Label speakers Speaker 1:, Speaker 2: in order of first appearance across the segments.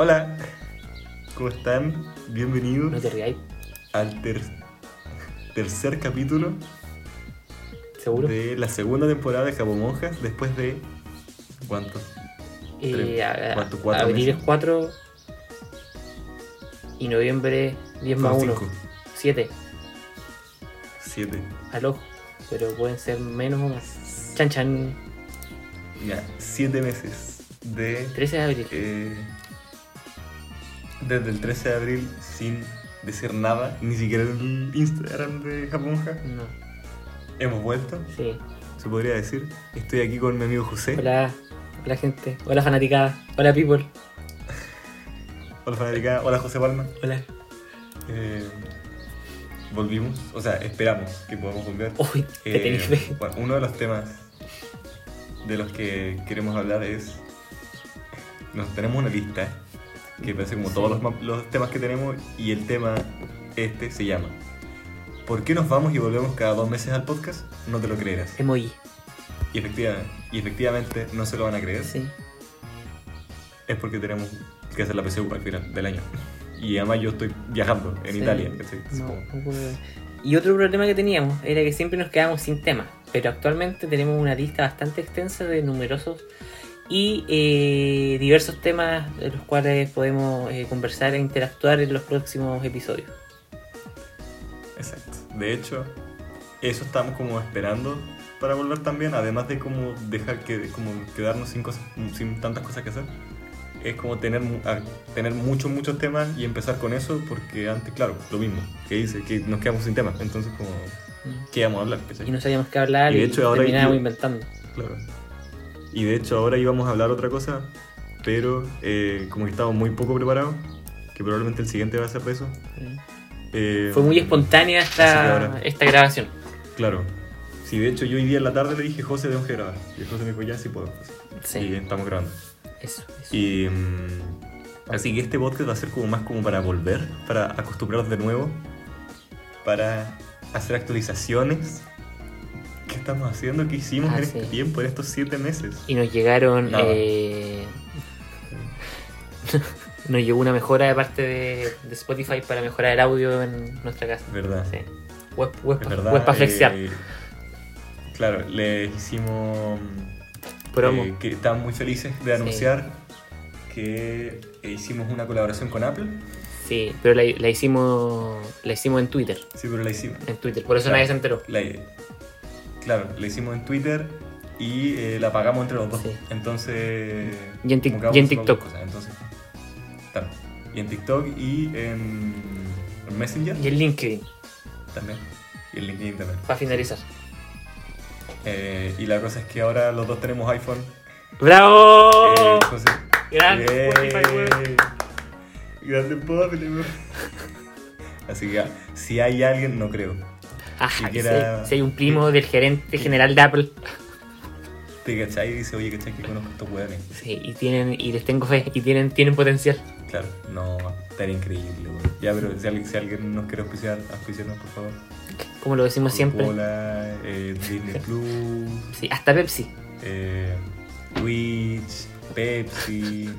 Speaker 1: Hola, ¿cómo están? Bienvenidos
Speaker 2: No te
Speaker 1: al ter- tercer capítulo
Speaker 2: ¿seguro?
Speaker 1: de la segunda temporada de Cabo Monjas después de... ¿Cuánto?
Speaker 2: Eh, a-
Speaker 1: ¿cuánto? ¿Cuatro
Speaker 2: abril es
Speaker 1: meses?
Speaker 2: 4 y noviembre 10 más
Speaker 1: Son
Speaker 2: 1.
Speaker 1: cinco,
Speaker 2: 7
Speaker 1: siete.
Speaker 2: al ojo. Pero pueden ser menos o más. Chan chan.
Speaker 1: Ya, siete meses de...
Speaker 2: 13 de abril.
Speaker 1: eh, desde el 13 de abril sin decir nada, ni siquiera el Instagram de Cabo Monjas.
Speaker 2: No,
Speaker 1: Hemos vuelto,
Speaker 2: sí.
Speaker 1: se podría decir. Estoy aquí con mi amigo José.
Speaker 2: Hola, hola gente. Hola fanaticada. Hola people.
Speaker 1: Hola Federica, hola José Palma.
Speaker 2: Hola.
Speaker 1: Eh, volvimos, o sea, esperamos que podamos volver.
Speaker 2: Uy, te
Speaker 1: Eh,
Speaker 2: tenés fe.
Speaker 1: bueno, uno de los temas de los que queremos hablar es. Nos tenemos una lista que parece como
Speaker 2: Sí.
Speaker 1: todos los, los temas que tenemos y el tema este se llama ¿Por qué nos vamos y volvemos cada dos meses al podcast? No te lo creerás.
Speaker 2: Emoji.
Speaker 1: Y efectivamente, y efectivamente no se lo van a creer.
Speaker 2: Sí.
Speaker 1: Es porque tenemos que hacer la PSU al final del año. Y además yo estoy viajando en
Speaker 2: Sí.
Speaker 1: Italia.
Speaker 2: No,
Speaker 1: como-.
Speaker 2: Y otro problema que teníamos era que siempre nos quedábamos sin tema, pero actualmente tenemos una lista bastante extensa de numerosos y eh, diversos temas de los cuales podemos eh, conversar e interactuar en los próximos episodios.
Speaker 1: Exacto. De hecho, eso estamos como esperando para volver también, además de como dejar que como quedarnos sin cosas, sin tantas cosas que hacer. Es como tener tener muchos muchos temas y empezar con eso porque antes, claro, lo mismo, que dice que nos quedamos sin temas, entonces como ¿qué vamos a hablar?
Speaker 2: Y no sabíamos qué hablar
Speaker 1: Y de hecho ahora
Speaker 2: terminábamos
Speaker 1: yo-
Speaker 2: inventando.
Speaker 1: Claro. Y de hecho ahora íbamos a hablar otra cosa, pero eh, como que estamos muy poco preparados, que probablemente el siguiente va a ser de eso. eh,
Speaker 2: Fue muy espontánea esta,
Speaker 1: ahora-
Speaker 2: esta grabación.
Speaker 1: Claro. Sí, de hecho yo hoy día en la tarde le dije, José, tenemos que grabar. Y José me dijo, ya sí puedo.
Speaker 2: Sí,
Speaker 1: Y estamos grabando.
Speaker 2: eso, eso.
Speaker 1: Y mm, así que este podcast va a ser como más como para volver, para acostumbrarnos de nuevo, para hacer actualizaciones. ¿Qué estamos haciendo? ¿Qué hicimos
Speaker 2: Ah,
Speaker 1: en
Speaker 2: sí.
Speaker 1: este tiempo, en estos siete meses?
Speaker 2: Y nos llegaron. Eh, nos llegó una mejora de parte de, de Spotify para mejorar el audio en nuestra casa.
Speaker 1: ¿Verdad?
Speaker 2: Sí. Web, web,
Speaker 1: verdad.
Speaker 2: web para flexear.
Speaker 1: eh, claro, les hicimos.
Speaker 2: Promo.
Speaker 1: eh, que estamos muy felices de anunciar que eh, hicimos una colaboración con Apple.
Speaker 2: Sí, pero la, la hicimos la hicimos en Twitter.
Speaker 1: Sí, pero la hicimos.
Speaker 2: En Twitter, por eso
Speaker 1: Claro.
Speaker 2: nadie se enteró.
Speaker 1: La- claro, la hicimos en Twitter y eh, la pagamos entre los dos.
Speaker 2: Sí.
Speaker 1: Entonces.
Speaker 2: Y en tic- y en TikTok.
Speaker 1: entonces, claro. Y en TikTok y en, en Messenger
Speaker 2: Y en LinkedIn,
Speaker 1: también. Y en LinkedIn también.
Speaker 2: para finalizar.
Speaker 1: Eh, y la cosa es que ahora los dos tenemos iPhone.
Speaker 2: ¡Bravo!
Speaker 1: Eh, entonces, ¡Yay!
Speaker 2: Spotify.
Speaker 1: Grande Spotify. Así que si hay alguien, no creo.
Speaker 2: Ah,
Speaker 1: si
Speaker 2: si, hay un primo del gerente general de Apple.
Speaker 1: Te cachai y dice, oye, cachai que conozco a estos weones.
Speaker 2: Sí, y tienen, y les tengo fe, y tienen, tienen potencial.
Speaker 1: Claro, no, estaría increíble, weón. Ya, pero si alguien, si alguien nos quiere auspiciar, auspiciarnos, por favor.
Speaker 2: Como lo decimos siempre.
Speaker 1: Coca-Cola, eh, Disney Plus,
Speaker 2: Sí, hasta Pepsi.
Speaker 1: eh, Twitch, Pepsi,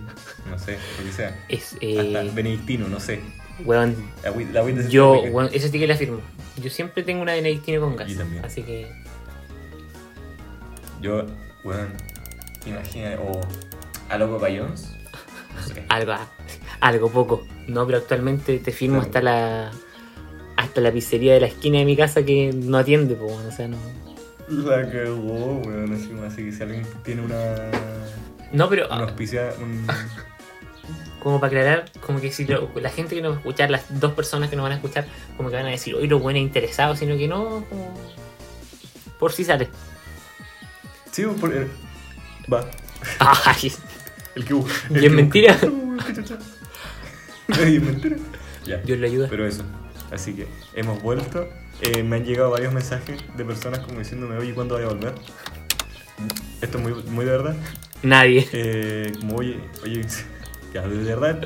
Speaker 1: no sé, lo que sea.
Speaker 2: Es,
Speaker 1: Hasta
Speaker 2: eh,
Speaker 1: Benedictino, no sé.
Speaker 2: Weón,
Speaker 1: La de
Speaker 2: Yo, bueno, eso sí que le afirmo. Yo siempre tengo una Benedictino con gas.
Speaker 1: También.
Speaker 2: Así que.
Speaker 1: Yo, weón, imagina, o a Loco Bayons, no sé.
Speaker 2: Algo, algo poco. No, pero actualmente te firmo
Speaker 1: Claro.
Speaker 2: hasta la. Hasta la pizzería de la esquina de mi casa que no atiende, pues, o sea, no.
Speaker 1: La cagó, weón, así, así que si alguien tiene una.
Speaker 2: No, pero
Speaker 1: Una auspicia, un.
Speaker 2: como para aclarar, como que si lo- la gente que nos va a escuchar, las dos personas que nos van a escuchar, como que van a decir, hoy los buenos interesados, sino que no, como. Por si sale.
Speaker 1: Sí, por. eh, Va.
Speaker 2: Ay,
Speaker 1: El que busca.
Speaker 2: ¿Y es mentira?
Speaker 1: Y es mentira. Ya.
Speaker 2: Dios le ayuda.
Speaker 1: Pero eso. Así que hemos vuelto. Eh, me han llegado varios mensajes de personas como diciéndome, oye, ¿cuándo voy a volver? Esto es muy, muy de verdad.
Speaker 2: Nadie.
Speaker 1: Eh, como, oye, oye, ya, de verdad,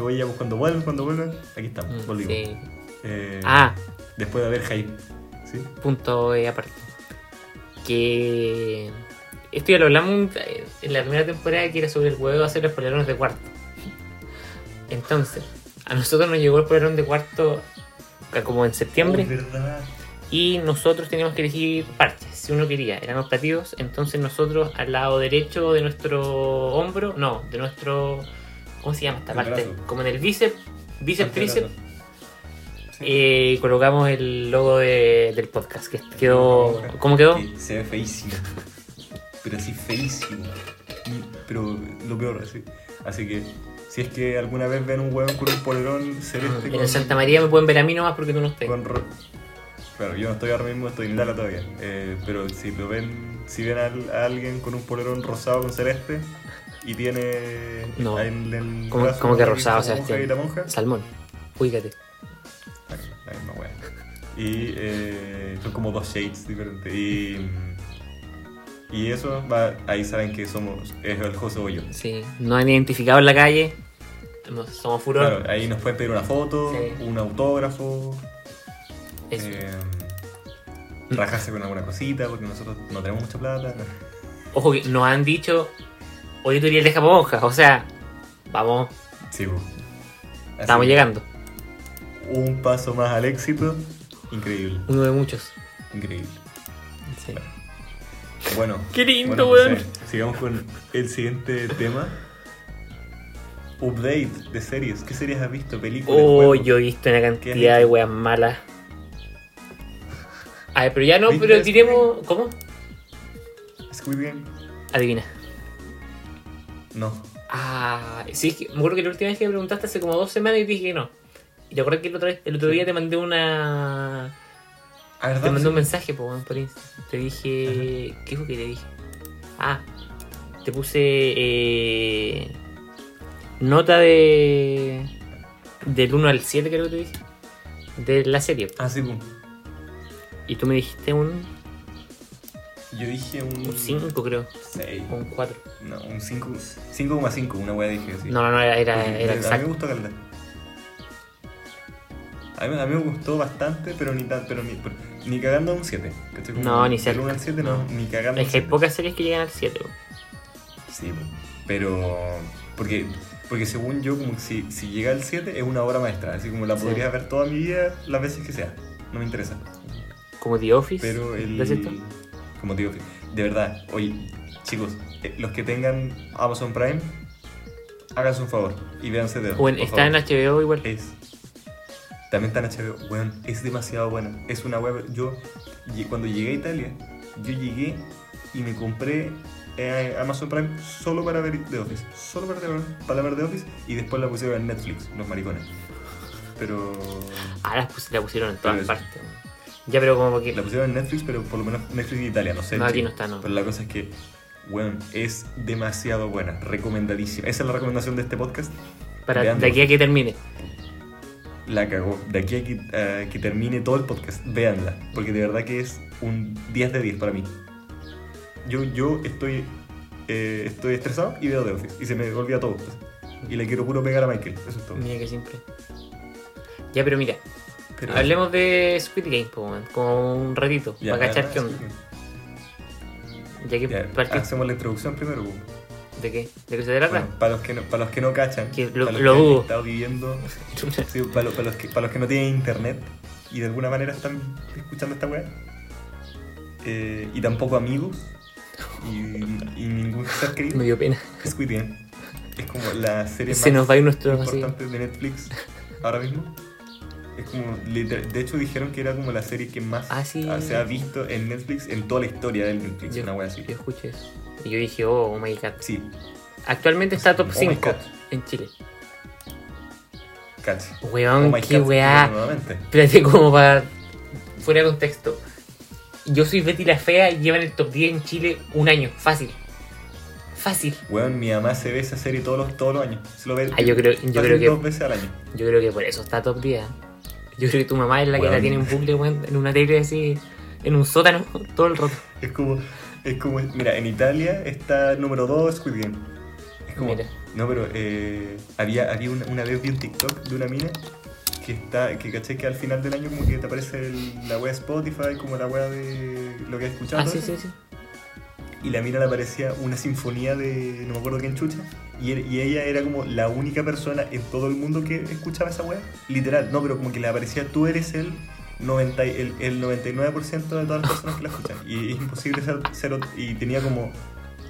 Speaker 1: oye, ya, pues, cuando vuelvan, cuando vuelvan, aquí estamos,
Speaker 2: Mm,
Speaker 1: volvimos.
Speaker 2: Sí.
Speaker 1: Eh,
Speaker 2: Ah,
Speaker 1: Después de haber hype. ¿Sí?
Speaker 2: punto eh, aparte. Que esto ya lo hablamos eh, en la primera temporada que era sobre el huevo hacer los polerones de cuarto. Entonces, a nosotros nos llegó el polerón de cuarto como en septiembre
Speaker 1: Oh, verdad.
Speaker 2: y nosotros teníamos que elegir parches. Si uno quería, eran optativos. Entonces nosotros al lado derecho de nuestro hombro, no, de nuestro... ¿Cómo se llama esta
Speaker 1: El
Speaker 2: parte?
Speaker 1: brazo.
Speaker 2: Como en el bíceps, bíceps, tríceps.
Speaker 1: Sí.
Speaker 2: eh, colocamos el logo de- del podcast que quedó... ¿Cómo quedó?
Speaker 1: Que se ve feísimo. Pero así feísimo. Y- Pero lo peor, así. Así que, si es que alguna vez ven un hueón con un polerón celeste
Speaker 2: En
Speaker 1: con,
Speaker 2: Santa María me pueden ver a mí nomás porque tú no estás.
Speaker 1: con ro- Claro, yo no estoy ahora mismo, estoy en Italia todavía. Eh, pero si lo ven, si ven a, alguien con un polerón rosado con celeste y tiene
Speaker 2: No.
Speaker 1: en el
Speaker 2: ¿Cómo-
Speaker 1: brazo
Speaker 2: cómo que
Speaker 1: la
Speaker 2: rosado, Sebastián?
Speaker 1: y la monja,
Speaker 2: Salmón, ubícate.
Speaker 1: la misma wea. Y eh, son como dos shades diferentes. Y, y eso, va, ahí saben que somos, es el José o yo.
Speaker 2: Sí, nos han identificado en la calle. Somos furor.
Speaker 1: Claro, ahí nos pueden pedir una foto,
Speaker 2: Sí.
Speaker 1: un autógrafo,
Speaker 2: Eso.
Speaker 1: eh, rajarse con alguna cosita, porque nosotros no tenemos mucha plata.
Speaker 2: Ojo que nos han dicho auditoría de Japonja. O sea, vamos,
Speaker 1: Sí,
Speaker 2: estamos llegando.
Speaker 1: Un paso más al éxito, increíble,
Speaker 2: Uno de muchos.
Speaker 1: increíble.
Speaker 2: Sí.
Speaker 1: Bueno,
Speaker 2: Qué lindo,
Speaker 1: bueno,
Speaker 2: weón.
Speaker 1: Sigamos con el siguiente tema. Update de series. ¿Qué series has visto? ¿Películas?
Speaker 2: Oh,
Speaker 1: juegos?
Speaker 2: yo he visto una
Speaker 1: ¿Qué has
Speaker 2: cantidad de weas malas. A ver, pero ya no,
Speaker 1: ¿Viste
Speaker 2: pero tiremos. ¿Cómo?
Speaker 1: Squid Game.
Speaker 2: Adivina.
Speaker 1: No.
Speaker 2: Ah, sí, me acuerdo que la última vez que me preguntaste hace como dos semanas y dije que no. Y te acuerdas que el otro, el otro
Speaker 1: Sí.
Speaker 2: día te mandé una.
Speaker 1: Ah, ¿verdad?
Speaker 2: Te mandé un mensaje po, weón, por Insta. Te dije. ¿Qué fue que te dije? Ah, te puse. Eh, nota de. Del 1 al 7, creo que te dije. De la serie.
Speaker 1: Ah, sí, pum.
Speaker 2: Y tú me dijiste un
Speaker 1: Yo dije un.
Speaker 2: 5, creo.
Speaker 1: 6.
Speaker 2: O un 4.
Speaker 1: No, un 5. 5,5, una wea dije así.
Speaker 2: No, no, no, era, era, era
Speaker 1: a mí me
Speaker 2: exacto.
Speaker 1: gustó Calda. A mí, a mí me gustó bastante, pero ni tan, pero ni, pero- ni cagando a un 7. ¿cachai? Como
Speaker 2: No, ni cerca.
Speaker 1: 1 al 7 no,
Speaker 2: No.
Speaker 1: ni cagando
Speaker 2: Es
Speaker 1: un
Speaker 2: que hay
Speaker 1: 7.
Speaker 2: pocas series que llegan al 7. weón.
Speaker 1: Sí, pero. Porque, porque según yo, como que si, si llega al 7 es una obra maestra. Así como la
Speaker 2: Sí.
Speaker 1: podría ver toda mi vida las veces que sea. No me interesa.
Speaker 2: Como The Office.
Speaker 1: Pero el. Como digo, de verdad, oye, chicos, eh, los que tengan Amazon Prime, háganse un favor y véanse de
Speaker 2: Bueno, está en HBO igual.
Speaker 1: Es. También está en HBO. Weón, es demasiado buena. Es una web. Yo, cuando llegué a Italia, yo llegué y me compré eh, Amazon Prime solo para ver The Office. Solo para ver, para ver The Office y después la pusieron en Netflix, los maricones. Pero.
Speaker 2: Ah, la, pus- la pusieron en todas partes. Ya, pero como que.
Speaker 1: La pusieron en Netflix, pero por lo menos Netflix en Italia, no sé.
Speaker 2: No, aquí no está, no.
Speaker 1: Pero la cosa es que, weón, es demasiado buena. Recomendadísima. Esa es la recomendación de este podcast.
Speaker 2: Para,
Speaker 1: vean
Speaker 2: de aquí a que termine.
Speaker 1: La cagó. De aquí a que, a que termine todo el podcast, véanla. Porque de verdad que es un 10 de 10 para mí. Yo, yo estoy, eh, estoy estresado y veo The Office. Y se me olvida todo. Y le quiero puro pegar a Michael. Eso es todo.
Speaker 2: Mira que siempre. Ya, pero mira,
Speaker 1: Pero-
Speaker 2: hablemos de Squid Game, po, como un ratito,
Speaker 1: Ya,
Speaker 2: para cachar qué onda. Ya que
Speaker 1: Ya, hacemos la introducción primero.
Speaker 2: ¿De qué? ¿De qué se trata?
Speaker 1: Bueno, para, los que no, para los que no cachan,
Speaker 2: Que lo-
Speaker 1: para los
Speaker 2: lo
Speaker 1: que han estado viviendo Sí, para, lo- para los que, para los que no tienen internet y de alguna manera están escuchando esta weá. eh, y tampoco amigos y, y ningún ser querido.
Speaker 2: Me dio pena.
Speaker 1: Squid Game es como la serie
Speaker 2: Se
Speaker 1: más
Speaker 2: nos va así.
Speaker 1: importante de Netflix ahora mismo. Es como, de hecho dijeron que era como la serie que más
Speaker 2: Ah, sí.
Speaker 1: se ha visto en Netflix en toda la historia del Netflix,
Speaker 2: Yo,
Speaker 1: una wea así.
Speaker 2: yo escuché eso. Y yo dije, oh, oh my god.
Speaker 1: Sí,
Speaker 2: Actualmente está top
Speaker 1: Oh my
Speaker 2: 5
Speaker 1: God.
Speaker 2: en Chile.
Speaker 1: casi.
Speaker 2: Weón,
Speaker 1: Oh
Speaker 2: qué weá. Espérate, como para. Fuera de contexto. Yo soy Betty la Fea y lleva en el top 10 en Chile un año. Fácil. Fácil.
Speaker 1: Weón, mi mamá se ve esa serie todos los, todos los años. Se lo ve
Speaker 2: Ah, yo creo- yo creo que-
Speaker 1: dos veces al año.
Speaker 2: Yo creo que por eso está top 10. Yo creo que tu mamá es la que la tiene en bucle, weón, en una tele así, en un sótano, todo el rato.
Speaker 1: Es como, es como, mira, en Italia está número 2 Squid Game. Es como,
Speaker 2: Mira.
Speaker 1: no, pero eh, había, había una, una vez vi un TikTok de una mina que está, que caché que al final del año como que te aparece el- la wea de Spotify, como la wea de lo que has escuchado.
Speaker 2: Ah, sí, sí, sí.
Speaker 1: Y la mina le aparecía una sinfonía de no me acuerdo quién chucha. Y, er- y ella era como la única persona en todo el mundo que escuchaba esa wea. Literal, no, pero como que le aparecía tú eres el, 90, y- el, el 99% de todas las personas que la escuchan. Y es imposible ser, ser y tenía como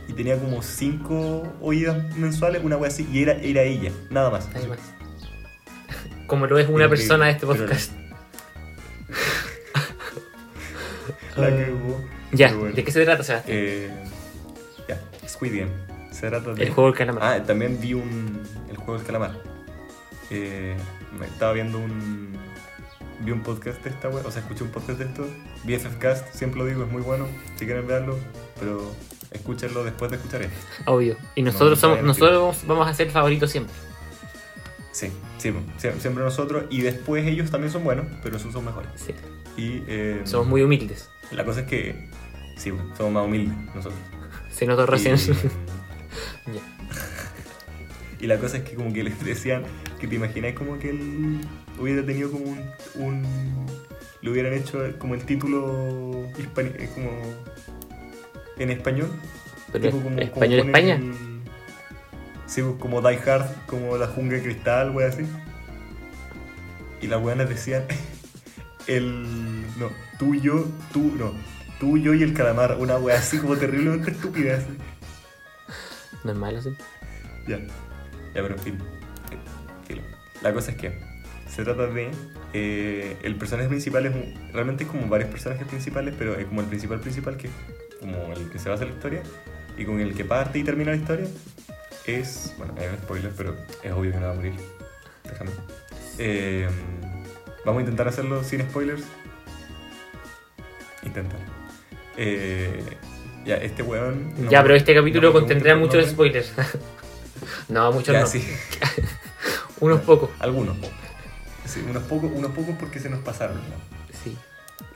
Speaker 1: y tenía como 5 oídas mensuales, una wea así, y era, era ella, nada más.
Speaker 2: Ahí más. Como lo es una
Speaker 1: que-
Speaker 2: persona de este podcast.
Speaker 1: La cagó.
Speaker 2: Ya,
Speaker 1: bueno.
Speaker 2: ¿de qué se trata, Sebastián?
Speaker 1: Eh, ya, Squid Game. Se trata de.
Speaker 2: El juego del calamar.
Speaker 1: Ah, también vi un. El juego del calamar. Eh, me estaba viendo un. Vi un podcast de esta wea, o sea, escuché un podcast de esto. BFF Cast, siempre lo digo, es muy bueno. Si quieren verlo, pero escúchenlo después de escuchar esto.
Speaker 2: Obvio. Y nosotros
Speaker 1: no
Speaker 2: somos, nosotros vamos- a ser el favorito siempre.
Speaker 1: Sí, sí, sie- siempre nosotros. Y después ellos también son buenos, pero esos son mejores.
Speaker 2: Sí.
Speaker 1: Y. eh,
Speaker 2: Somos muy humildes.
Speaker 1: La cosa es que. Sí, somos más humildes nosotros.
Speaker 2: Se notó recién.
Speaker 1: Y,
Speaker 2: Ya.
Speaker 1: y la cosa es que como que les decían que te imagináis como que él hubiera tenido como un, un- le hubieran hecho como el título hispani- eh, como en español.
Speaker 2: Pero
Speaker 1: Tipo como- como
Speaker 2: ¿Español
Speaker 1: ponen
Speaker 2: España?
Speaker 1: el- sí, pues, como Die Hard, como la jungla de cristal, wea así. Y las weonas decían el no, tú y yo, tú, no, tú, yo y el calamar, una wea así como terriblemente estúpida así.
Speaker 2: No es malo, sí.
Speaker 1: Ya. Ya, pero en fin. Eh. La cosa es que se trata de. eh, el personaje principal es. un- realmente es como varios personajes principales, pero es como el principal principal, que es como el que se basa en la historia, y con el que parte y termina la historia, es. Bueno, hay un spoiler, pero es obvio que no va a morir. Déjame. Eh, vamos a intentar hacerlo sin spoilers. Intentar. Eh, ya, este weón. no
Speaker 2: ya, pero este
Speaker 1: no
Speaker 2: capítulo
Speaker 1: me
Speaker 2: contendrá muchos spoilers. no, muchos
Speaker 1: Ya,
Speaker 2: no.
Speaker 1: sí.
Speaker 2: Unos pocos.
Speaker 1: Algunos. Sí, unos pocos, unos pocos porque se nos pasaron. ¿no?
Speaker 2: Sí.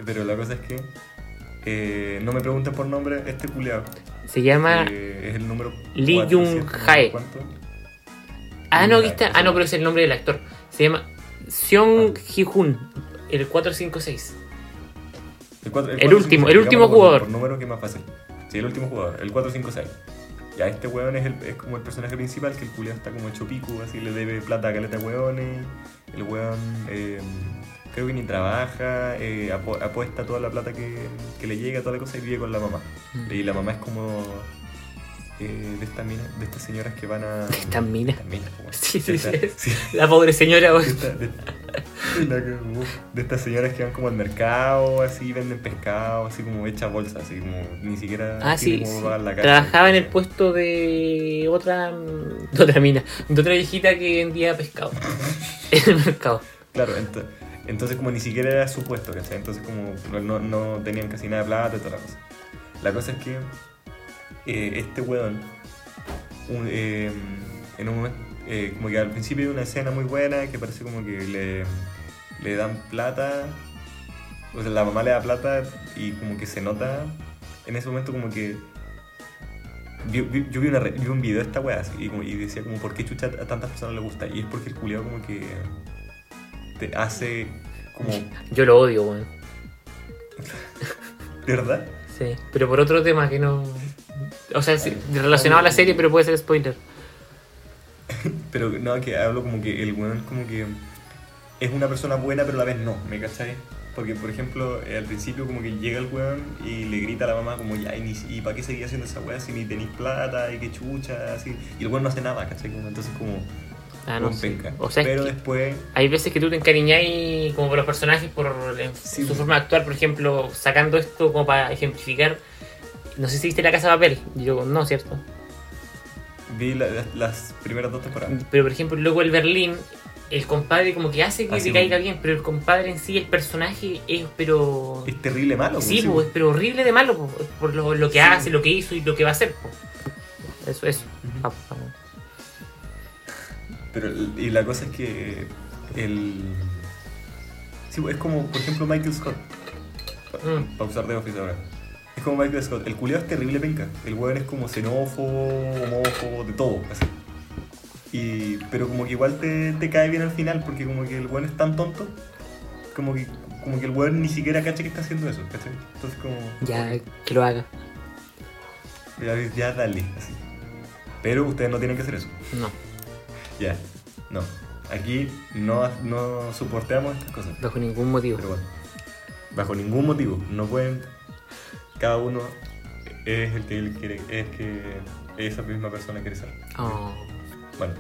Speaker 1: Pero la cosa es que eh, no me pregunten por nombre, este culiao.
Speaker 2: Se llama.
Speaker 1: eh, es el número.
Speaker 2: Lee Jung. Jae.
Speaker 1: ¿Cuánto?
Speaker 2: Ah, no, aquí está. Ah, no, pero es el nombre del actor. Se llama Seong Ji-hoon, el 456.
Speaker 1: El, cuatro-
Speaker 2: El
Speaker 1: cuatro,
Speaker 2: último, el último
Speaker 1: digámoslo por-
Speaker 2: jugador.
Speaker 1: Por número que es más fácil. Sí, el último jugador, el 456. Ya, este weón es, el, es como el personaje principal, que el culiao está como hecho pico, así le debe plata a caleta de weones. El weón eh, creo que ni trabaja, eh, apuesta toda la plata que, que le llega, toda la cosa y vive con la mamá.
Speaker 2: Mm.
Speaker 1: Y la mamá es como eh, de estas minas, de estas señoras que van a.
Speaker 2: Estas minas.
Speaker 1: Estas minas,
Speaker 2: Sí,
Speaker 1: de
Speaker 2: sí,
Speaker 1: estas-
Speaker 2: sí. La pobre señora,
Speaker 1: De, esta- de-. De estas señoras que van como al mercado, así venden pescado, así como hecha bolsa, así como ni siquiera
Speaker 2: Ah, sí, sí.
Speaker 1: la.
Speaker 2: Trabajaba en el puesto de otra, de otra mina, de otra viejita que vendía pescado en el mercado.
Speaker 1: Claro, ento- entonces como ni siquiera era su puesto, ¿cachai? Entonces como no, no tenían casi nada de plata y toda la cosa. La cosa es que eh, este weón, eh, en un momento, eh, como que al principio hay una escena muy buena que parece como que le, le dan plata, o sea, la mamá le da plata y como que se nota en ese momento como que... yo vi, una, un video de esta weá y, y decía como por qué chucha a tantas personas le gusta y es porque el culiado como que te hace como...
Speaker 2: Yo lo odio, güey.
Speaker 1: ¿De verdad?
Speaker 2: Sí, pero por otro tema que no. O sea, sí, relacionado a la serie, pero puede ser spoiler.
Speaker 1: Pero no, que hablo como que el weón como que es una persona buena, pero a la vez no, ¿me cachai? Porque, por ejemplo, eh, al principio como que llega el weón y le grita a la mamá como, ya, ¿y, y para qué seguía haciendo esa weá si ni tenéis plata y qué chucha? Así. Y el weón no hace nada, ¿cachai? Como, entonces como,
Speaker 2: Ah, no
Speaker 1: penca.
Speaker 2: O sea, es
Speaker 1: pero
Speaker 2: que
Speaker 1: después,
Speaker 2: hay veces que tú te encariñáis como por los personajes, por
Speaker 1: Sí.
Speaker 2: su forma de actuar, por ejemplo, sacando esto como para ejemplificar. No sé si viste la casa de papel. Yo no, ¿cierto?
Speaker 1: vi la- las, las primeras dos temporadas.
Speaker 2: Pero por ejemplo, luego el Berlín, el compadre como que hace que
Speaker 1: Así
Speaker 2: te caiga bien, pero el compadre en sí, el personaje es pero.
Speaker 1: Es terrible malo.
Speaker 2: Sí,
Speaker 1: pues,
Speaker 2: pues, pero horrible de malo, po, por lo, lo que
Speaker 1: Sí.
Speaker 2: hace, lo que hizo y lo que va a hacer. po. Eso, eso. Vamos.
Speaker 1: Pero, y la cosa es que el... Sí, es como, por ejemplo, Michael Scott.
Speaker 2: Mm.
Speaker 1: Para usar de Office ahora. Es como Michael Scott. El culiado es terrible penca. El weón es como xenófobo, homófobo, de todo, así. Y, pero como que igual te, te cae bien al final porque como que el weón es tan tonto como que, como que el weón ni siquiera cacha que está haciendo eso, ¿cachai? Entonces como...
Speaker 2: Ya, que lo haga.
Speaker 1: Ya, ya dale, así. Pero ustedes no tienen que hacer eso.
Speaker 2: No,
Speaker 1: Ya, no. Aquí no, no soportamos estas cosas.
Speaker 2: bajo ningún motivo.
Speaker 1: Pero bueno, bajo ningún motivo, no pueden. Cada uno es el que él quiere, es que esa misma persona quiere ser.
Speaker 2: Oh,
Speaker 1: Bueno,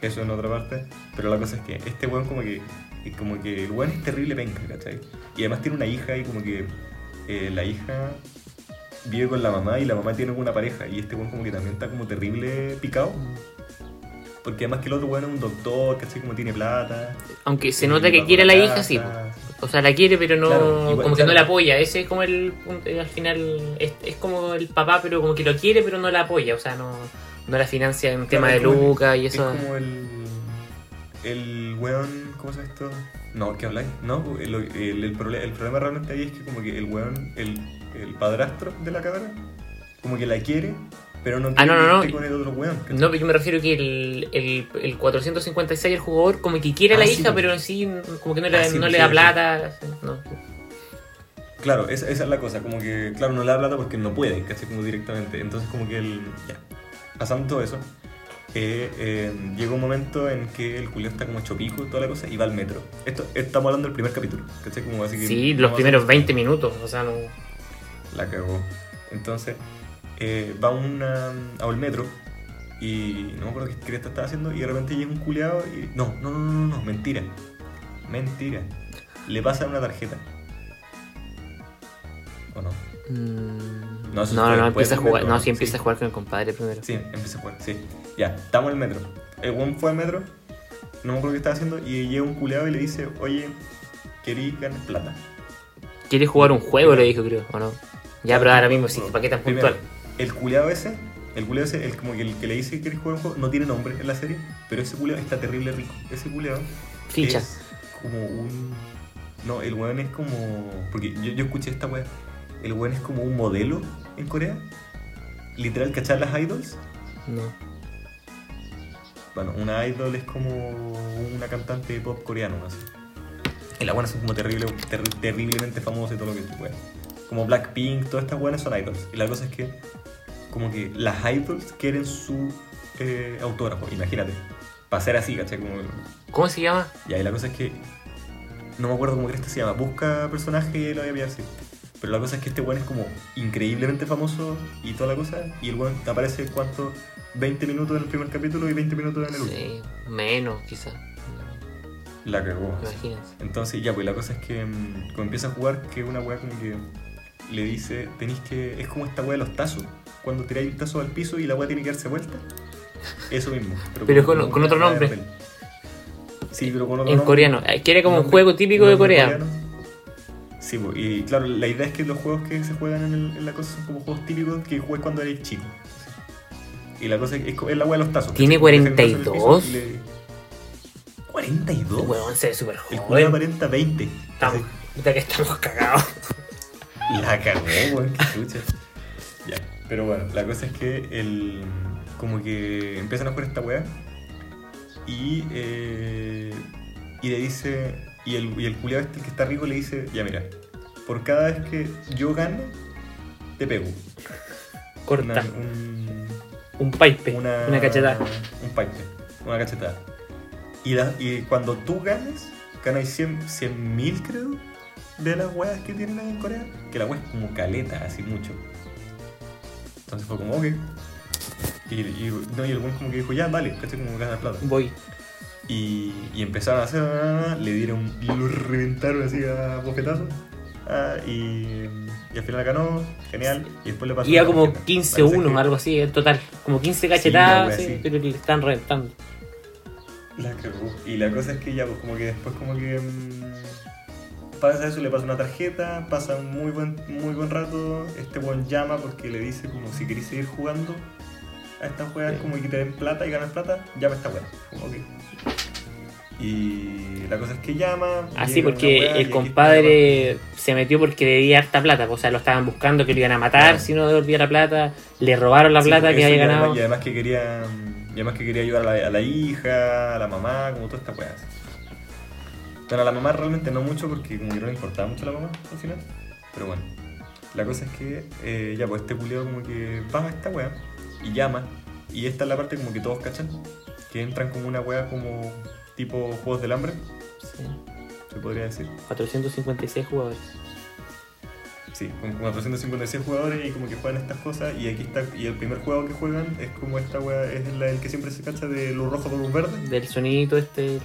Speaker 1: eso en otra parte. Pero la cosa es que este weón, como que, como que el weón es terrible penca, ¿cachai? Y además tiene una hija y como que eh, la hija vive con la mamá y la mamá tiene una pareja. Y este weón, como que también está como terrible picado. Porque además que el otro weón es un doctor, ¿cachai? Como tiene plata.
Speaker 2: Aunque se nota que quiere a la hija, sí. O sea, la quiere, pero no.
Speaker 1: Claro, igual,
Speaker 2: como que
Speaker 1: claro.
Speaker 2: no la apoya. Ese es como el punto. Al final, es, es como el papá, pero como que lo quiere, pero no la apoya. O sea, no, no la financia en tema de
Speaker 1: Claro, como el-
Speaker 2: lucas y eso.
Speaker 1: Es como el. El weón. ¿Cómo se llama esto? No, ¿qué habláis? No, el, el, el el problema realmente ahí es que, como que el weón, el, el padrastro de la cabra, como que la quiere, pero no
Speaker 2: Ah, no, no, no.
Speaker 1: que con el otro weón.
Speaker 2: No, pero yo me refiero que el, el, el 456, el jugador, como que quiere a la
Speaker 1: Ah, sí,
Speaker 2: hija, pero en sí, como que no le,
Speaker 1: Ah, sí,
Speaker 2: no le da plata. No.
Speaker 1: Claro, esa, esa es la cosa, como que, claro, no le da plata porque no puede, ¿cachai? Como directamente. Entonces, como que él, ya, pasando todo eso, eh, eh, llega un momento en que el Julio está como chopico y toda la cosa y va al metro. Esto, estamos hablando del primer capítulo, ¿cachai? Como así que
Speaker 2: Sí,
Speaker 1: no
Speaker 2: los primeros
Speaker 1: ser-
Speaker 2: 20 minutos. O sea, no.
Speaker 1: La cagó. Entonces, eh, va una, a un metro y no me acuerdo qué cresta estaba haciendo y de repente llega un culiado y... No, no, no, no, no, no, mentira. Mentira. Le pasa una tarjeta. ¿O no?
Speaker 2: Mm,
Speaker 1: No,
Speaker 2: no, no,
Speaker 1: después
Speaker 2: empieza a jugar.
Speaker 1: metro,
Speaker 2: No, sí empieza
Speaker 1: sí.
Speaker 2: a jugar con el compadre primero.
Speaker 1: Sí, empieza a jugar, sí. Ya, estamos en el metro. El one fue al metro, no me acuerdo qué estaba haciendo y llega un culiado y le dice, oye, querí ganar plata.
Speaker 2: ¿Quieres jugar un juego? Le dijo, creo, ¿o no? Ya, pero ahora mismo sí, ¿para qué tan
Speaker 1: Primero,
Speaker 2: puntual?
Speaker 1: El culiado ese, el culiado ese, el, como que el que le dice que quiere jugar un juego, no tiene nombre en la serie, pero ese culiado está terrible rico. Ese culiado
Speaker 2: Ficha.
Speaker 1: es como un... No, el weón es como... Porque yo, yo escuché esta weá. El weón es como un modelo en Corea. Literal, ¿cachar las idols?
Speaker 2: No.
Speaker 1: Bueno, una idol es como una cantante de pop coreano, así. Y las buenas son como terrible, terri- terriblemente famosas y todo lo que tú puedas. Como Blackpink, todas estas buenas son idols. Y la cosa es que, como que las idols quieren su eh, autógrafo, imagínate. Para ser así, ¿cachai? Como,
Speaker 2: ¿Cómo se llama?
Speaker 1: y ahí la cosa es que, no me acuerdo cómo crees que se llama, busca personaje y lo voy a pillar, sí. Pero la cosa es que este weón es como increíblemente famoso y toda la cosa. Y el weón aparece, ¿cuánto? 20 minutos en el primer capítulo y 20 minutos en el último.
Speaker 2: Sí, menos, quizás.
Speaker 1: La cagó.
Speaker 2: Imagínense.
Speaker 1: Entonces, ya, pues la cosa es que mm, cuando empieza a jugar, que una weá como que le dice, tenéis que. Es como esta weá de los tazos. Cuando tiráis un tazo al piso y la weá tiene que darse vuelta. Eso mismo.
Speaker 2: Pero con- con otro nombre.
Speaker 1: Sí, pero con otro
Speaker 2: En
Speaker 1: nombre.
Speaker 2: coreano. Eh, Que era como un juego típico de Corea.
Speaker 1: coreano. Sí, y claro, la idea es que los juegos que se juegan en, el- en la cosa son como juegos típicos que juegas cuando eres chico. Y la cosa es, es, es la weá de los tazos.
Speaker 2: ¿Tiene
Speaker 1: ¿cachai? Dejas el tazo en el piso
Speaker 2: 42?
Speaker 1: y le- ¿42?
Speaker 2: Weón, se ve súper
Speaker 1: El culo
Speaker 2: joven.
Speaker 1: aparenta 20.
Speaker 2: Estamos, que estamos cagados.
Speaker 1: La cagó, weón, qué chucha. Ya, pero bueno, la cosa es que el. Como que empiezan a jugar esta weá. Y. eh, y le dice. Y el, y el culiao este que está rico le dice: Ya, mira, por cada vez que yo gane, te pego.
Speaker 2: Corta.
Speaker 1: Una, un-
Speaker 2: Un pipe.
Speaker 1: una,
Speaker 2: Una, cachetada.
Speaker 1: Un pipe. Una cachetada. Y, la- y cuando tú ganes, ganas 100 mil, creo, de las weas que tienen ahí en Corea. Que la wea es como caleta, así mucho. Entonces fue como, ok. Y, y, no, y el buen como que dijo, ya, dale, caché como ganas plata.
Speaker 2: Voy.
Speaker 1: Y, y empezaron a hacer, le dieron, lo reventaron así a bofetazos. Ah, y, y al final ganó, genial. Y después le pasó.
Speaker 2: Iba
Speaker 1: la
Speaker 2: como
Speaker 1: tarjeta.
Speaker 2: 15
Speaker 1: Parece
Speaker 2: 1
Speaker 1: que-
Speaker 2: algo así, en total. Como 15
Speaker 1: una
Speaker 2: cachetadas, sí, pero le están reventando.
Speaker 1: La cagó. Y la cosa es que ya, pues como que después como que mm, pasa eso, le pasa una tarjeta, pasa un muy buen, muy buen rato, este buen llama porque le dice como si queréis seguir jugando a estas juegas
Speaker 2: Sí.
Speaker 1: como que te den plata y ganas plata, llama a esta. Como que. Y la cosa es que llama.
Speaker 2: Así
Speaker 1: una
Speaker 2: porque el compadre se metió porque debía harta plata. O sea, lo estaban buscando que lo iban a matar
Speaker 1: Claro.
Speaker 2: si no devolvía la plata. Le robaron la
Speaker 1: Sí,
Speaker 2: plata
Speaker 1: pues,
Speaker 2: que había ganado.
Speaker 1: Y además que quería. Y además que quería ayudar a la, a la hija, a la mamá, como toda esta weá. Pero a la mamá realmente no mucho porque como que no le importaba mucho a la mamá al final. Pero bueno. La cosa es que, eh, ya, pues este culiado como que va a esta wea y llama. Y esta es la parte como que todos cachan. Que entran como una wea como tipo Juegos del Hambre,
Speaker 2: Sí.
Speaker 1: se podría decir.
Speaker 2: 456 jugadores.
Speaker 1: Sí, con 456 jugadores y como que juegan estas cosas. Y aquí está, y el primer juego que juegan es como esta wea, es la- el que siempre se cacha de luz rojo por luz verde.
Speaker 2: Del sonidito este, el,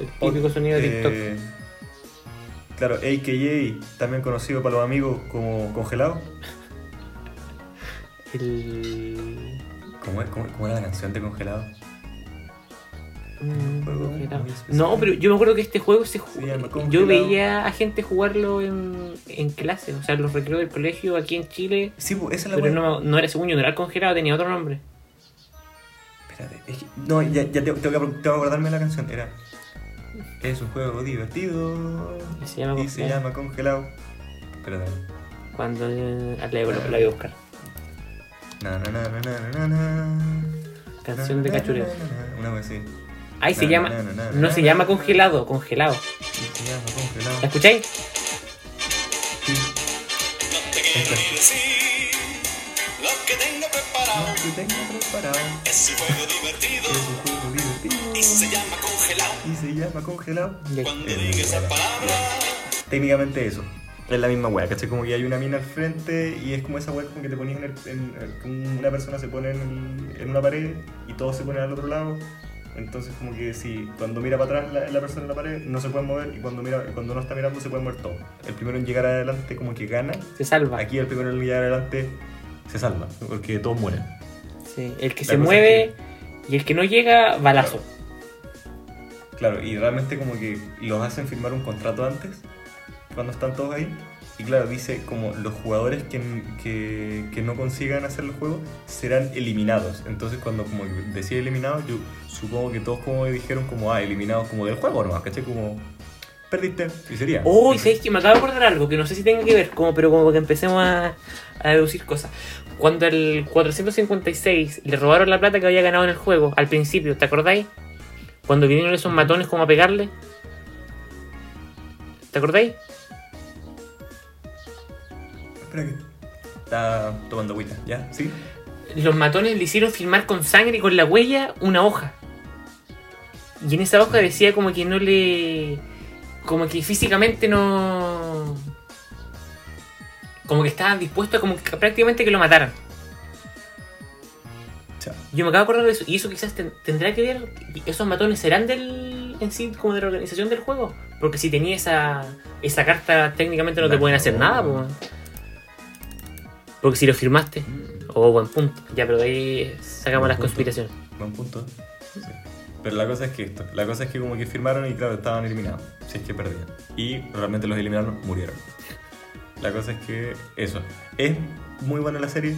Speaker 2: el típico sonido de TikTok.
Speaker 1: Eh, claro, AKA, también conocido para los amigos como congelado.
Speaker 2: El.
Speaker 1: ¿Cómo, es? ¿Cómo, cómo era la canción de congelado?
Speaker 2: Mm,
Speaker 1: juego.
Speaker 2: No, pero yo me acuerdo que este juego se ju-
Speaker 1: Se llama
Speaker 2: Yo veía a gente jugarlo en, en clase, o sea, los recreos del colegio aquí en Chile.
Speaker 1: Sí, pues, esa es la
Speaker 2: Pero no, no era según yo, no era el congelado, tenía otro nombre.
Speaker 1: Espérate, es que- no, ya, ya tengo, tengo que, tengo que acordarme de la canción. Era. Es un juego divertido.
Speaker 2: Y se llama
Speaker 1: Y se
Speaker 2: Congelado.
Speaker 1: llama congelado. Espérate.
Speaker 2: Cuando eh, la, voy a buscar.
Speaker 1: Na, na, na, na, na, na, na.
Speaker 2: Canción de cachureo.
Speaker 1: na, na, na. Una vez así.
Speaker 2: Ahí se
Speaker 1: Na,
Speaker 2: llama.
Speaker 1: na, na, na,
Speaker 2: No
Speaker 1: na,
Speaker 2: se
Speaker 1: na,
Speaker 2: llama
Speaker 1: na.
Speaker 2: congelado, congelado.
Speaker 1: Y se llama congelado.
Speaker 2: ¿La escucháis?
Speaker 1: Sí.
Speaker 3: No te quiero ni decir lo que tengo preparado.
Speaker 1: Lo que tengo preparado.
Speaker 3: Es un juego divertido y se llama congelado.
Speaker 1: Y se llama congelado.
Speaker 3: Cuando diga esa palabra,
Speaker 1: Técnicamente eso. Es la misma wea, ¿cachai? Como que hay una mina al frente y es como esa wea como que te ponías en, el, en- en- como una persona se pone en, en una pared y todos se ponen al otro lado. Entonces como que si cuando mira para atrás la, la persona en la pared no se puede mover y cuando mira cuando no está mirando se puede mover todo. El primero en llegar adelante como que gana.
Speaker 2: Se salva.
Speaker 1: Aquí el primero en llegar adelante se salva, porque todos mueren.
Speaker 2: Sí, El que
Speaker 1: La
Speaker 2: se mueve
Speaker 1: es
Speaker 2: y el que no llega, balazo.
Speaker 1: Claro, y realmente como que los hacen firmar un contrato antes, cuando están todos ahí. Y claro, dice como los jugadores que, que, que no consigan hacer el juego serán eliminados. Entonces cuando como decía eliminados, yo supongo que todos como dijeron como, ah, eliminados como del juego nomás, ¿cachai? Como, perdiste, y sería.
Speaker 2: Oh, y sabéis que me acabo de acordar algo que no sé si tenga que ver, como, pero como que empecemos a, a deducir cosas. Cuando el 456 le robaron la plata que había ganado en el juego, al principio, ¿te acordáis? Cuando vinieron esos matones como a pegarle. ¿Te acordáis?
Speaker 1: Espera que... Está tomando agüita, ¿ya? ¿Sí?
Speaker 2: Los matones le hicieron firmar con sangre y con la huella una hoja. Y en esa hoja decía como que no le. como que físicamente no. como que estaban dispuestos a como que prácticamente que lo mataran. Yo me acabo de acordar de eso. Y eso quizás ten- tendrá que ver. ¿Esos matones serán del. en sí, como de la organización del juego? Porque si tenía esa. esa carta, técnicamente no te pueden hacer nada, po. Porque si lo firmaste. Oh, buen punto. Ya, pero de ahí sacamos
Speaker 1: Buen
Speaker 2: las
Speaker 1: punto.
Speaker 2: conspiraciones.
Speaker 1: Buen punto. Sí. Pero la cosa es que esto, la cosa es que como que firmaron y claro, estaban eliminados, si es que perdían. Y realmente los eliminaron, murieron. La cosa es que eso, es muy buena la serie,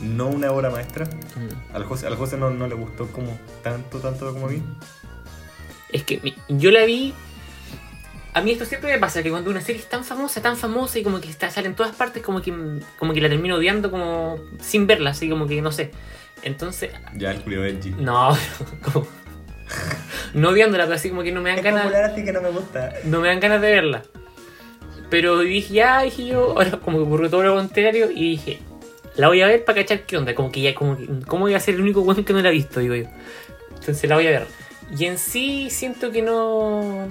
Speaker 1: no una obra maestra.
Speaker 2: Mm.
Speaker 1: Al José, al José no, no le gustó como tanto, tanto como a mí.
Speaker 2: Es que yo la vi. A mí esto siempre me pasa, que cuando una serie es tan famosa, tan famosa y como que está, sale en todas partes, como que, como que la termino odiando como sin verla, así como que no sé. Entonces,
Speaker 1: Ya el Julio Benji.
Speaker 2: no, como- no odiándola, pero así como que no me dan ganas.
Speaker 1: así que no me gusta.
Speaker 2: no me dan ganas de verla. Pero dije, ya, dije yo, ahora como que ocurrió todo lo contrario y dije, la voy a ver para cachar qué onda. Como que ya, como que, ¿cómo voy a ser el único weón que no la ha visto? Digo yo. Entonces la voy a ver. Y en sí siento que no.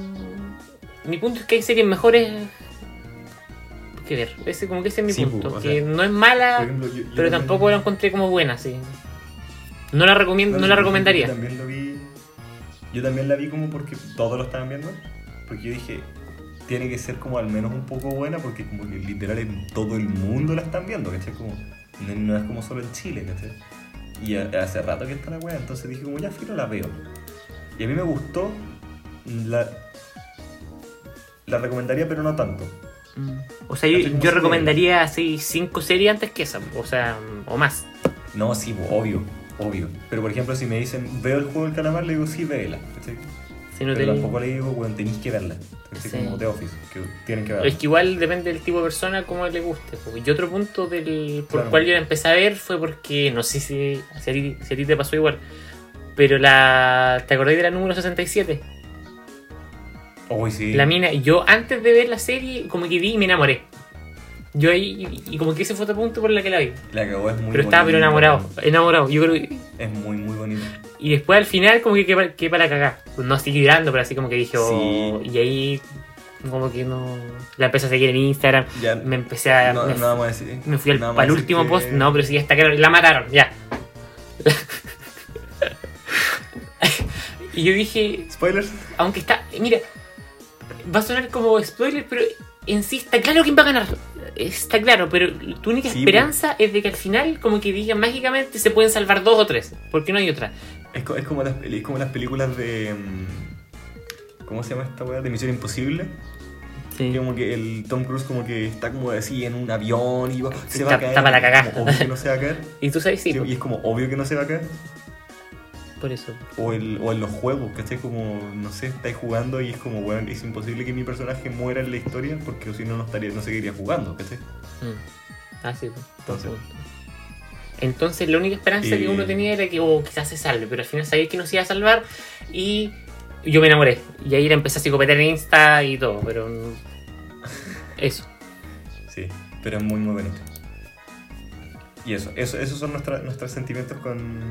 Speaker 2: Mi punto es que hay series mejores que ver. Ese, como que ese es mi
Speaker 1: Sí,
Speaker 2: punto.
Speaker 1: pu, o
Speaker 2: que
Speaker 1: sea,
Speaker 2: no es mala,
Speaker 1: ejemplo, yo- yo
Speaker 2: pero tampoco la encontré como buena, sí. No la recomiendo, no la
Speaker 1: yo
Speaker 2: recomendaría.
Speaker 1: también lo vi. Yo también la vi como porque todos lo estaban viendo. Porque yo dije, tiene que ser como al menos un poco buena porque como que literal en todo el mundo la están viendo, ¿cachai? Como, no, no es como solo en Chile, ¿cachai? Y hace rato que está la wea, entonces dije como ya filo la veo. Y a mí me gustó, la, la recomendaría pero no tanto.
Speaker 2: Mm. O sea, yo, yo recomendaría así cinco series antes que esa, o sea, o más.
Speaker 1: No, sí, obvio, obvio. Pero por ejemplo si me dicen, veo el juego del calamar, le digo sí, véela, ¿cachai?
Speaker 2: Si no
Speaker 1: pero tampoco le digo, weón, tenéis que verla.
Speaker 2: Sí.
Speaker 1: como The Office, que tienen que verla.
Speaker 2: Es que igual depende del tipo de persona como le guste. Y otro punto del, por
Speaker 1: Claro.
Speaker 2: el cual yo la empecé a ver fue porque, no sé si, si, a, ti, si a ti te pasó igual, pero la ¿te acordás de la número 67?
Speaker 1: Uy, sí.
Speaker 2: La mina, yo antes de ver la serie como que vi y me enamoré. Yo ahí, y como que ese fue otro punto por la que la vi.
Speaker 1: La cagó, es muy
Speaker 2: Pero estaba pero enamorado, enamorado. Yo creo que-
Speaker 1: Es muy, muy bonito.
Speaker 2: Y después al final como que qué para cagar. No estoy llorando, pero así como que dije, oh,
Speaker 1: Sí.
Speaker 2: y ahí como que no... La empecé a seguir en Instagram,
Speaker 1: Ya,
Speaker 2: me empecé a...
Speaker 1: no,
Speaker 2: me,
Speaker 1: no vamos a decir.
Speaker 2: me fui al,
Speaker 1: no
Speaker 2: al último
Speaker 1: que-
Speaker 2: post, no, pero sí, hasta que la mataron, ya. y yo dije,
Speaker 1: Spoilers.
Speaker 2: aunque está, mira, va a sonar como spoiler, pero en sí está claro quién va a ganar. Está claro, pero tu única
Speaker 1: Sí,
Speaker 2: esperanza es de que al final, como que digan mágicamente, se pueden salvar dos o tres, porque no hay otra.
Speaker 1: Es, co- es como las, es como las películas de. mm, ¿Cómo se llama esta weá? De Misión Imposible.
Speaker 2: Sí.
Speaker 1: Que como que el Tom Cruise como que está como así en un avión y va- se va a caer. como Obvio que no se va a caer.
Speaker 2: Y tú sabes, sí,
Speaker 1: Sí, y es como obvio que no se va a caer.
Speaker 2: por eso.
Speaker 1: O, el, o en los juegos, ¿cachai? Como, no sé, estáis jugando y es como, weón, es imposible que mi personaje muera en la historia porque si no, no, estaría, no seguiría jugando, ¿cachai?
Speaker 2: Mm. Ah, sí, pues,
Speaker 1: Entonces.
Speaker 2: Entonces la única esperanza
Speaker 1: Y-
Speaker 2: que uno tenía era que oh, quizás se salve, pero al final sabía que no se iba a salvar y yo me enamoré. Y ahí la empecé a psicopetear en Insta y todo, pero eso.
Speaker 1: Sí, pero es muy, muy bonito. Y eso, eso esos son nuestra- nuestros sentimientos con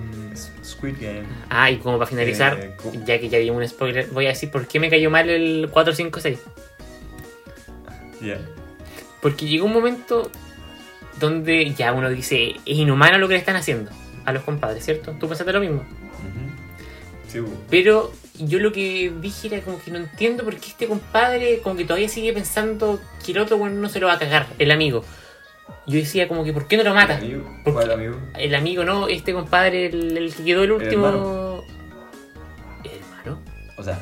Speaker 1: Squid Game.
Speaker 2: Ah, y como para finalizar,
Speaker 1: Eh,
Speaker 2: ya que ya di un spoiler, voy a decir por qué me cayó mal el 456.
Speaker 1: Ya.
Speaker 2: Porque llegó un momento donde ya uno dice, es inhumano lo que le están haciendo a los compadres, ¿cierto? Tú pensaste lo mismo.
Speaker 1: Sí, hubo.
Speaker 2: Pero yo lo que dije era como que no entiendo por qué este compadre como que todavía sigue pensando que el otro bueno no se lo va a cagar, el amigo. Yo decía como que ¿por qué no lo mata?
Speaker 1: ¿Amigo?
Speaker 2: ¿Por
Speaker 1: ¿Cuál amigo?
Speaker 2: El amigo no, este compadre, el, el que quedó el último...
Speaker 1: hermano.
Speaker 2: ¿El hermano?
Speaker 1: O sea,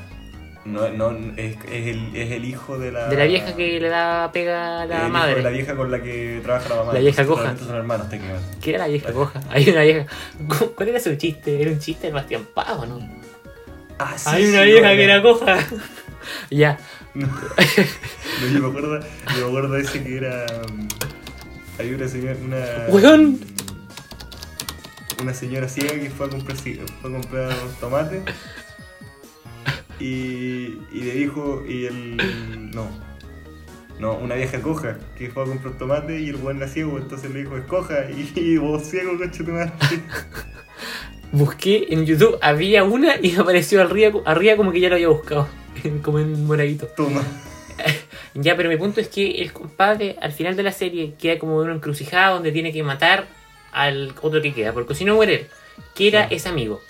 Speaker 1: no, no, es, es, el, es el hijo de la...
Speaker 2: De la vieja que le da pega a
Speaker 1: el
Speaker 2: la
Speaker 1: hijo
Speaker 2: madre.
Speaker 1: de la vieja con la que trabaja la mamá.
Speaker 2: La vieja coja.
Speaker 1: realmente son hermanos técnicamente.
Speaker 2: ¿Qué era la vieja coja? Hay una vieja... ¿Cuál era su chiste? ¿Era un chiste del Bastián Pavo, no?
Speaker 1: Ah, sí,
Speaker 2: Hay una
Speaker 1: sí,
Speaker 2: vieja que era coja. ya.
Speaker 1: No, yo me acuerdo, yo me acuerdo ese que era. um, Hay una señora, una. Una señora ciega que fue a comprar, fue a comprar tomates y, y le dijo, y el. No. No, una vieja coja que fue a comprar tomate y el buen era ciego, entonces le dijo, escoja, y, y vos ciego, coche tomate.
Speaker 2: Busqué en YouTube, había una y apareció arriba, arriba como que ya lo había buscado. como en moradito.
Speaker 1: Toma.
Speaker 2: Ya, pero mi punto es que el compadre al final de la serie queda como en una encrucijada donde tiene que matar al otro que queda, porque si no muere él, que era
Speaker 1: Sí.
Speaker 2: ese amigo.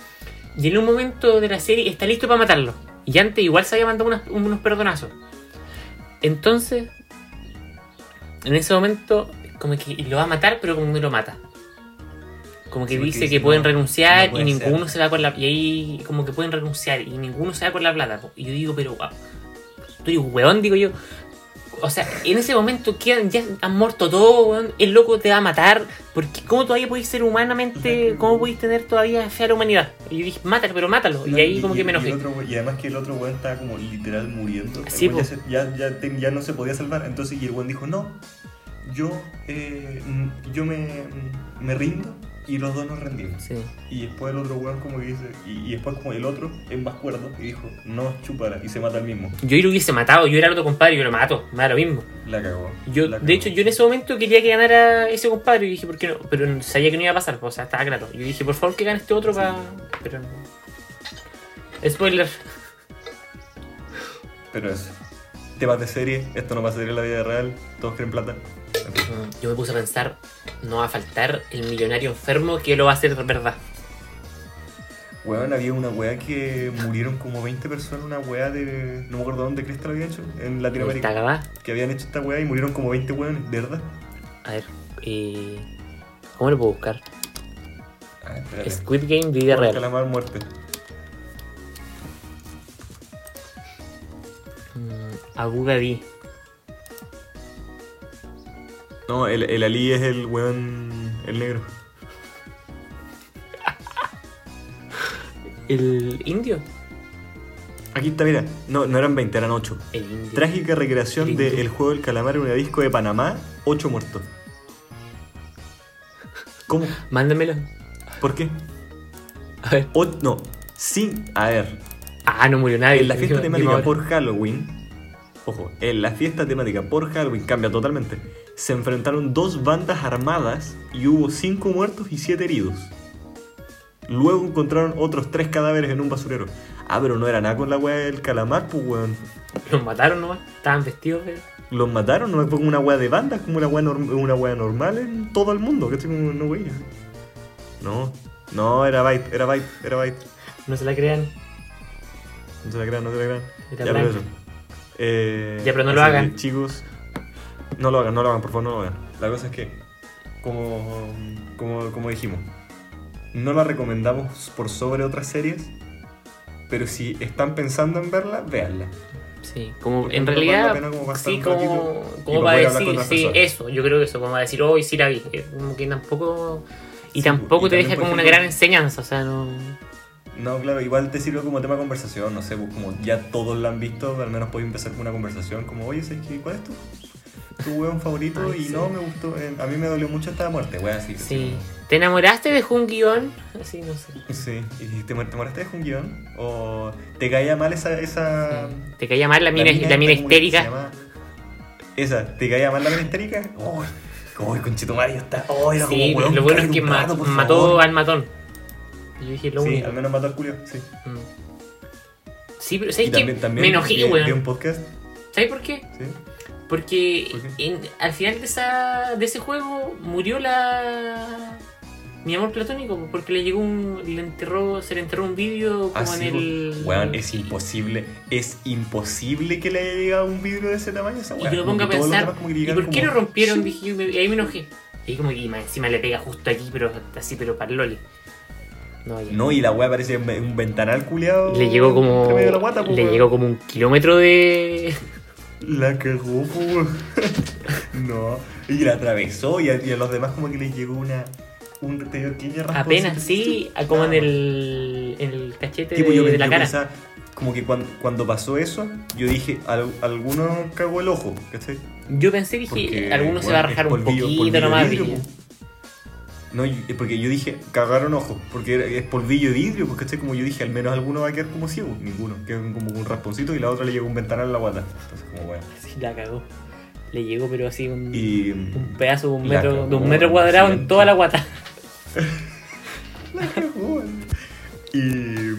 Speaker 2: Y en un momento de la serie está listo para matarlo. Y antes igual se había mandado unas- unos perdonazos. Entonces, en ese momento, como que lo va a matar, pero como no lo mata. Como que
Speaker 1: Sí,
Speaker 2: dice que pueden
Speaker 1: no,
Speaker 2: renunciar
Speaker 1: no
Speaker 2: y ninguno
Speaker 1: ser.
Speaker 2: se va con la. Y ahí, como que pueden renunciar y ninguno se va con la plata. Y yo digo, pero. ah, Estoy weón, digo yo. O sea, en ese momento quedan, ya han muerto todos, weón. El loco te va a matar. Porque ¿cómo todavía podéis ser humanamente, cómo podéis tener todavía fe a la humanidad? Y yo dije, mátalo, pero mátalo. Y ahí como que me
Speaker 1: y
Speaker 2: enojé.
Speaker 1: otro y además que el otro weón estaba como literal muriendo.
Speaker 2: Sí,
Speaker 1: ya, se- ya, ya, te- ya no se podía salvar. Entonces, y el weón dijo, no, yo, eh, mm, yo me, mm, me rindo y los dos nos rendimos.
Speaker 2: Sí.
Speaker 1: Y después el otro weón como que dice, y, y después como el otro es más cuerdo y dijo, no, chúpala, y se mata al mismo.
Speaker 2: Yo lo hubiese matado, yo era el otro compadre, yo lo mato, me da lo mismo.
Speaker 1: La cagó.
Speaker 2: Yo,
Speaker 1: la
Speaker 2: de hecho, yo en ese momento quería que ganara ese compadre y dije, ¿por qué no? Pero sabía que no iba a pasar, o sea, estaba claro. Yo dije, por favor que gane este otro para. Pero. Spoiler.
Speaker 1: Pero eso. Temas de serie, esto no va a ser en la vida real, todos quieren plata.
Speaker 2: Yo me puse a pensar, no va a faltar el millonario enfermo que lo va a hacer verdad.
Speaker 1: Weón, había una weá que murieron como 20 personas, una weá de. No me acuerdo dónde Cresta lo había hecho, en Latinoamérica. Que habían hecho esta weá y murieron como 20 weones, ¿de verdad?
Speaker 2: A ver, eh, ¿cómo lo puedo buscar?
Speaker 1: Ah.
Speaker 2: Squid Game vida real.
Speaker 1: Calamar muerte.
Speaker 2: Mm.
Speaker 1: No, el, el Ali es el weón. el negro.
Speaker 2: ¿El indio?
Speaker 1: Aquí está, mira. No, no eran 20, eran 8.
Speaker 2: El indio.
Speaker 1: Trágica recreación
Speaker 2: El
Speaker 1: de
Speaker 2: indio.
Speaker 1: El juego del calamar en una disco de Panamá, 8 muertos. ¿Cómo?
Speaker 2: Mándamelo.
Speaker 1: ¿Por qué?
Speaker 2: A ver.
Speaker 1: O- no, sin. A ver,
Speaker 2: Ah, no murió nadie.
Speaker 1: en la fiesta temática por Halloween. Ojo, en la fiesta temática por Halloween cambia totalmente. Se enfrentaron dos bandas armadas y hubo cinco muertos y siete heridos. Luego encontraron otros tres cadáveres en un basurero. Ah, pero no era nada con la weá del calamar, pues weón.
Speaker 2: Los mataron nomás, estaban vestidos, pero...
Speaker 1: Los mataron, no fue como una weá de banda, como una weá, una weá normal en todo el mundo, ¿cachai? Como no weá. No, no, era Byte, era Byte, era Byte.
Speaker 2: No se la crean.
Speaker 1: No se la crean, no se la crean.
Speaker 2: Era
Speaker 1: ya, pero eso. Eh,
Speaker 2: Ya, pero no lo
Speaker 1: que,
Speaker 2: hagan.
Speaker 1: chicos, no lo hagan, no lo hagan, por favor, no lo hagan. La cosa es que, como, como, como dijimos, no la recomendamos por sobre otras series, pero si están pensando en verla, véanla.
Speaker 2: Sí, como
Speaker 1: Porque
Speaker 2: en
Speaker 1: vale
Speaker 2: realidad,
Speaker 1: pena como
Speaker 2: sí, como, como
Speaker 1: para
Speaker 2: decir, sí,
Speaker 1: personas.
Speaker 2: eso, yo creo que eso, como para decir, hoy sí la vi, que como que tampoco, y
Speaker 1: Sí,
Speaker 2: tampoco
Speaker 1: y
Speaker 2: te deja como una gran enseñanza, o sea, no...
Speaker 1: No, claro, igual te sirve como tema de conversación, no sé, pues como ya todos la han visto, al menos podéis empezar con una conversación como, oye, ¿sabes qué? ¿cuál es tu, tu weón favorito?
Speaker 2: Ay,
Speaker 1: y
Speaker 2: sí.
Speaker 1: no, me gustó, eh, a mí me dolió mucho esta muerte, weón, así.
Speaker 2: Sí. ¿Te enamoraste de un guion? Así, no sé.
Speaker 1: Sí, ¿y te, te moraste de un guion? ¿O te caía mal esa... esa
Speaker 2: ¿Te caía mal la mina, la mina
Speaker 1: ¿cómo que se
Speaker 2: histérica?
Speaker 1: Esa, ¿te caía mal la mina histérica? Uy, uy, conchetumario está... Uy, era
Speaker 2: Sí,
Speaker 1: como, weón,
Speaker 2: lo bueno es que ma-
Speaker 1: rato,
Speaker 2: mató
Speaker 1: favor.
Speaker 2: al matón. Y yo dije, lo
Speaker 1: Sí,
Speaker 2: único.
Speaker 1: al menos mató al culio, sí.
Speaker 2: Mm. Sí, pero ¿sabes qué? Me enojé, weón.
Speaker 1: un podcast,
Speaker 2: ¿Sabes por qué?
Speaker 1: sí.
Speaker 2: Porque
Speaker 1: ¿Por qué?
Speaker 2: en- al final de, esa, de ese juego murió la... Mi amor platónico, porque le llegó un... Le enterró, se le enterró un vídeo como
Speaker 1: Así,
Speaker 2: en el...
Speaker 1: weón, es imposible, es imposible que le haya llegado un vidrio de ese tamaño
Speaker 2: Y yo me pongo a pensar, ¿y por qué
Speaker 1: como-
Speaker 2: lo rompieron? Dije yo, me- y ahí me enojé. Y ahí como que encima le pega justo aquí, pero así, pero para el loli. No,
Speaker 1: y la weá parece un ventanal culiado.
Speaker 2: Le llegó como...
Speaker 1: la guata,
Speaker 2: le
Speaker 1: weón.
Speaker 2: llegó como un kilómetro de...
Speaker 1: La cagó. No, y la atravesó y a, y a los demás como que les llegó una. Un pequeño.
Speaker 2: Apenas, sí, como en
Speaker 1: Nada más.
Speaker 2: el, en el cachete
Speaker 1: Tipo,
Speaker 2: de,
Speaker 1: yo,
Speaker 2: de la
Speaker 1: yo
Speaker 2: cara.
Speaker 1: pensaba, como que cuando, cuando pasó eso, yo dije, al, alguno cagó el ojo, ¿cachai?
Speaker 2: Yo pensé, dije,
Speaker 1: Porque,
Speaker 2: alguno se
Speaker 1: weón,
Speaker 2: va a rajar un
Speaker 1: polvillo-
Speaker 2: poquito
Speaker 1: polvillo
Speaker 2: nomás.
Speaker 1: vidrio,
Speaker 2: dije.
Speaker 1: No, es porque yo dije, cagaron ojos, porque es polvillo de vidrio, pues ¿cachai? Como yo dije, al menos alguno va a quedar como ciego, ninguno, queda como un rasponcito y la otra le llegó un ventanal en la guata. Entonces, como bueno.
Speaker 2: Sí, la cagó. Le llegó, pero así un,
Speaker 1: Y.
Speaker 2: un pedazo de un metro,
Speaker 1: cagó,
Speaker 2: de un metro cuadrado en toda la guata.
Speaker 1: La cagó. Y.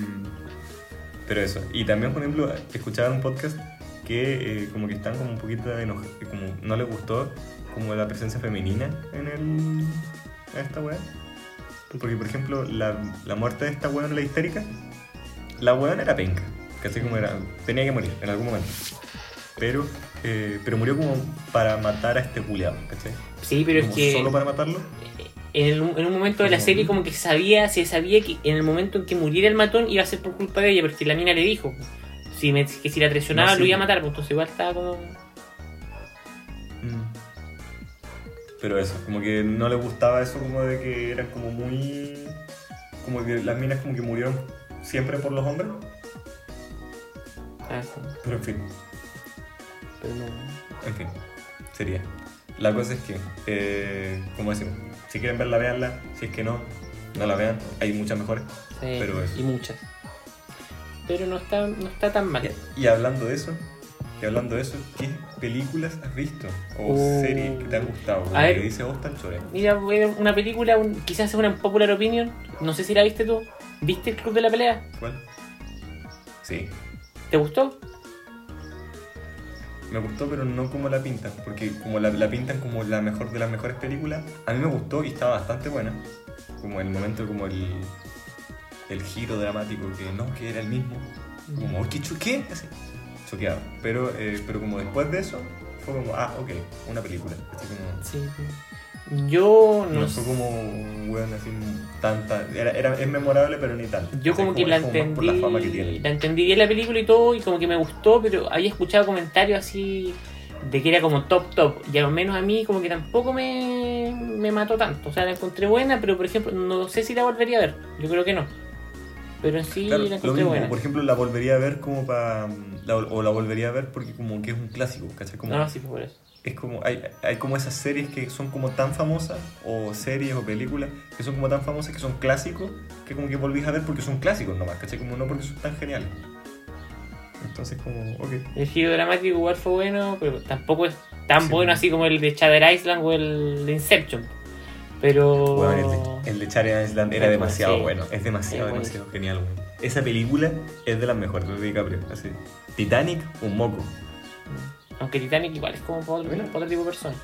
Speaker 1: Pero eso. Y también, por ejemplo, escuchaban un podcast que eh, como que están como un poquito enojados, como no les gustó como la presencia femenina en el. En esta weá. Porque, por ejemplo, la, la muerte de esta weón, la histérica, la weón era penca. Casi como era. Tenía que morir en algún momento. Pero, eh, pero murió como para matar a este culiado, ¿cachai?
Speaker 2: Sí, pero es que
Speaker 1: solo para matarlo.
Speaker 2: en, el- en un momento de la
Speaker 1: Como-
Speaker 2: serie como que sabía, se sabía que en el momento en que muriera el matón iba a ser por culpa de ella, porque la mina le dijo si me, que si la traicionaba
Speaker 1: No, sí.
Speaker 2: lo iba a matar, pues entonces igual estaba como...
Speaker 1: Pero eso, como que no le gustaba eso como de que eran como muy... Como que las minas como que murieron siempre por los hombres.
Speaker 2: Ah, sí,
Speaker 1: Pero en fin,
Speaker 2: pero no...
Speaker 1: en fin, sería. La cosa es que, eh, como decimos, si quieren verla, veanla. Si es que no, no la vean. Hay muchas mejores.
Speaker 2: Sí,
Speaker 1: Pero eso.
Speaker 2: y muchas. Pero no está, no está tan mal.
Speaker 1: Y hablando de eso, y hablando de eso, ¿qué películas has visto? O
Speaker 2: Uh.
Speaker 1: series que te han gustado?
Speaker 2: A ver.
Speaker 1: Que dice vos tan chore.
Speaker 2: Mira, una película, un- quizás es una popular opinion, no sé si la viste tú. ¿Viste el Club de la Pelea?
Speaker 1: ¿Cuál? Sí.
Speaker 2: ¿Te gustó?
Speaker 1: Me gustó, pero no como la pintan, porque como la, la pintan como la mejor de las mejores películas, a mí me gustó y estaba bastante buena. Como el momento, como el, el giro dramático, que no, que era el mismo. Como, ¿qué? chu- ¿Qué? Así, choqueado. Pero, eh, pero como después de eso, fue como, ah, ok, una película. Así como,
Speaker 2: Sí. Yo no,
Speaker 1: no fue como, bueno, así, tanta. Era, era, es memorable, pero ni tanto.
Speaker 2: Yo como que la
Speaker 1: como
Speaker 2: entendí,
Speaker 1: Por la fama que tiene.
Speaker 2: la entendí bien la película y todo, y como que me gustó, pero había escuchado comentarios así de que era como top top, y al menos a mí como que tampoco me, me mató tanto. O sea, la encontré buena, pero por ejemplo, no sé si la volvería a ver, yo creo que no. Pero en sí
Speaker 1: Claro,
Speaker 2: la
Speaker 1: lo mismo,
Speaker 2: buena.
Speaker 1: por ejemplo, la volvería a ver como para. o la volvería a ver porque como que es un clásico, ¿cachai? Como,
Speaker 2: No, sí, por eso.
Speaker 1: es como hay, hay como esas series que son como tan famosas o series o películas que son como tan famosas que son clásicos que como que volvís a ver porque son clásicos nomás, ¿cachai? Como no porque son tan geniales. Entonces, como, ok.
Speaker 2: El giro dramático igual fue bueno, pero tampoco es tan
Speaker 1: Sí.
Speaker 2: bueno así como el de Shatter Island o el de Inception. Pero.
Speaker 1: Bueno, el de, el de Charlie Island era demasiado
Speaker 2: bueno, sí.
Speaker 1: bueno. Es demasiado, demasiado genial. Esa película es de las mejores de DiCaprio. Así. Titanic, un moco.
Speaker 2: Aunque Titanic igual es como para otro,
Speaker 1: Bueno.
Speaker 2: para otro tipo de persona.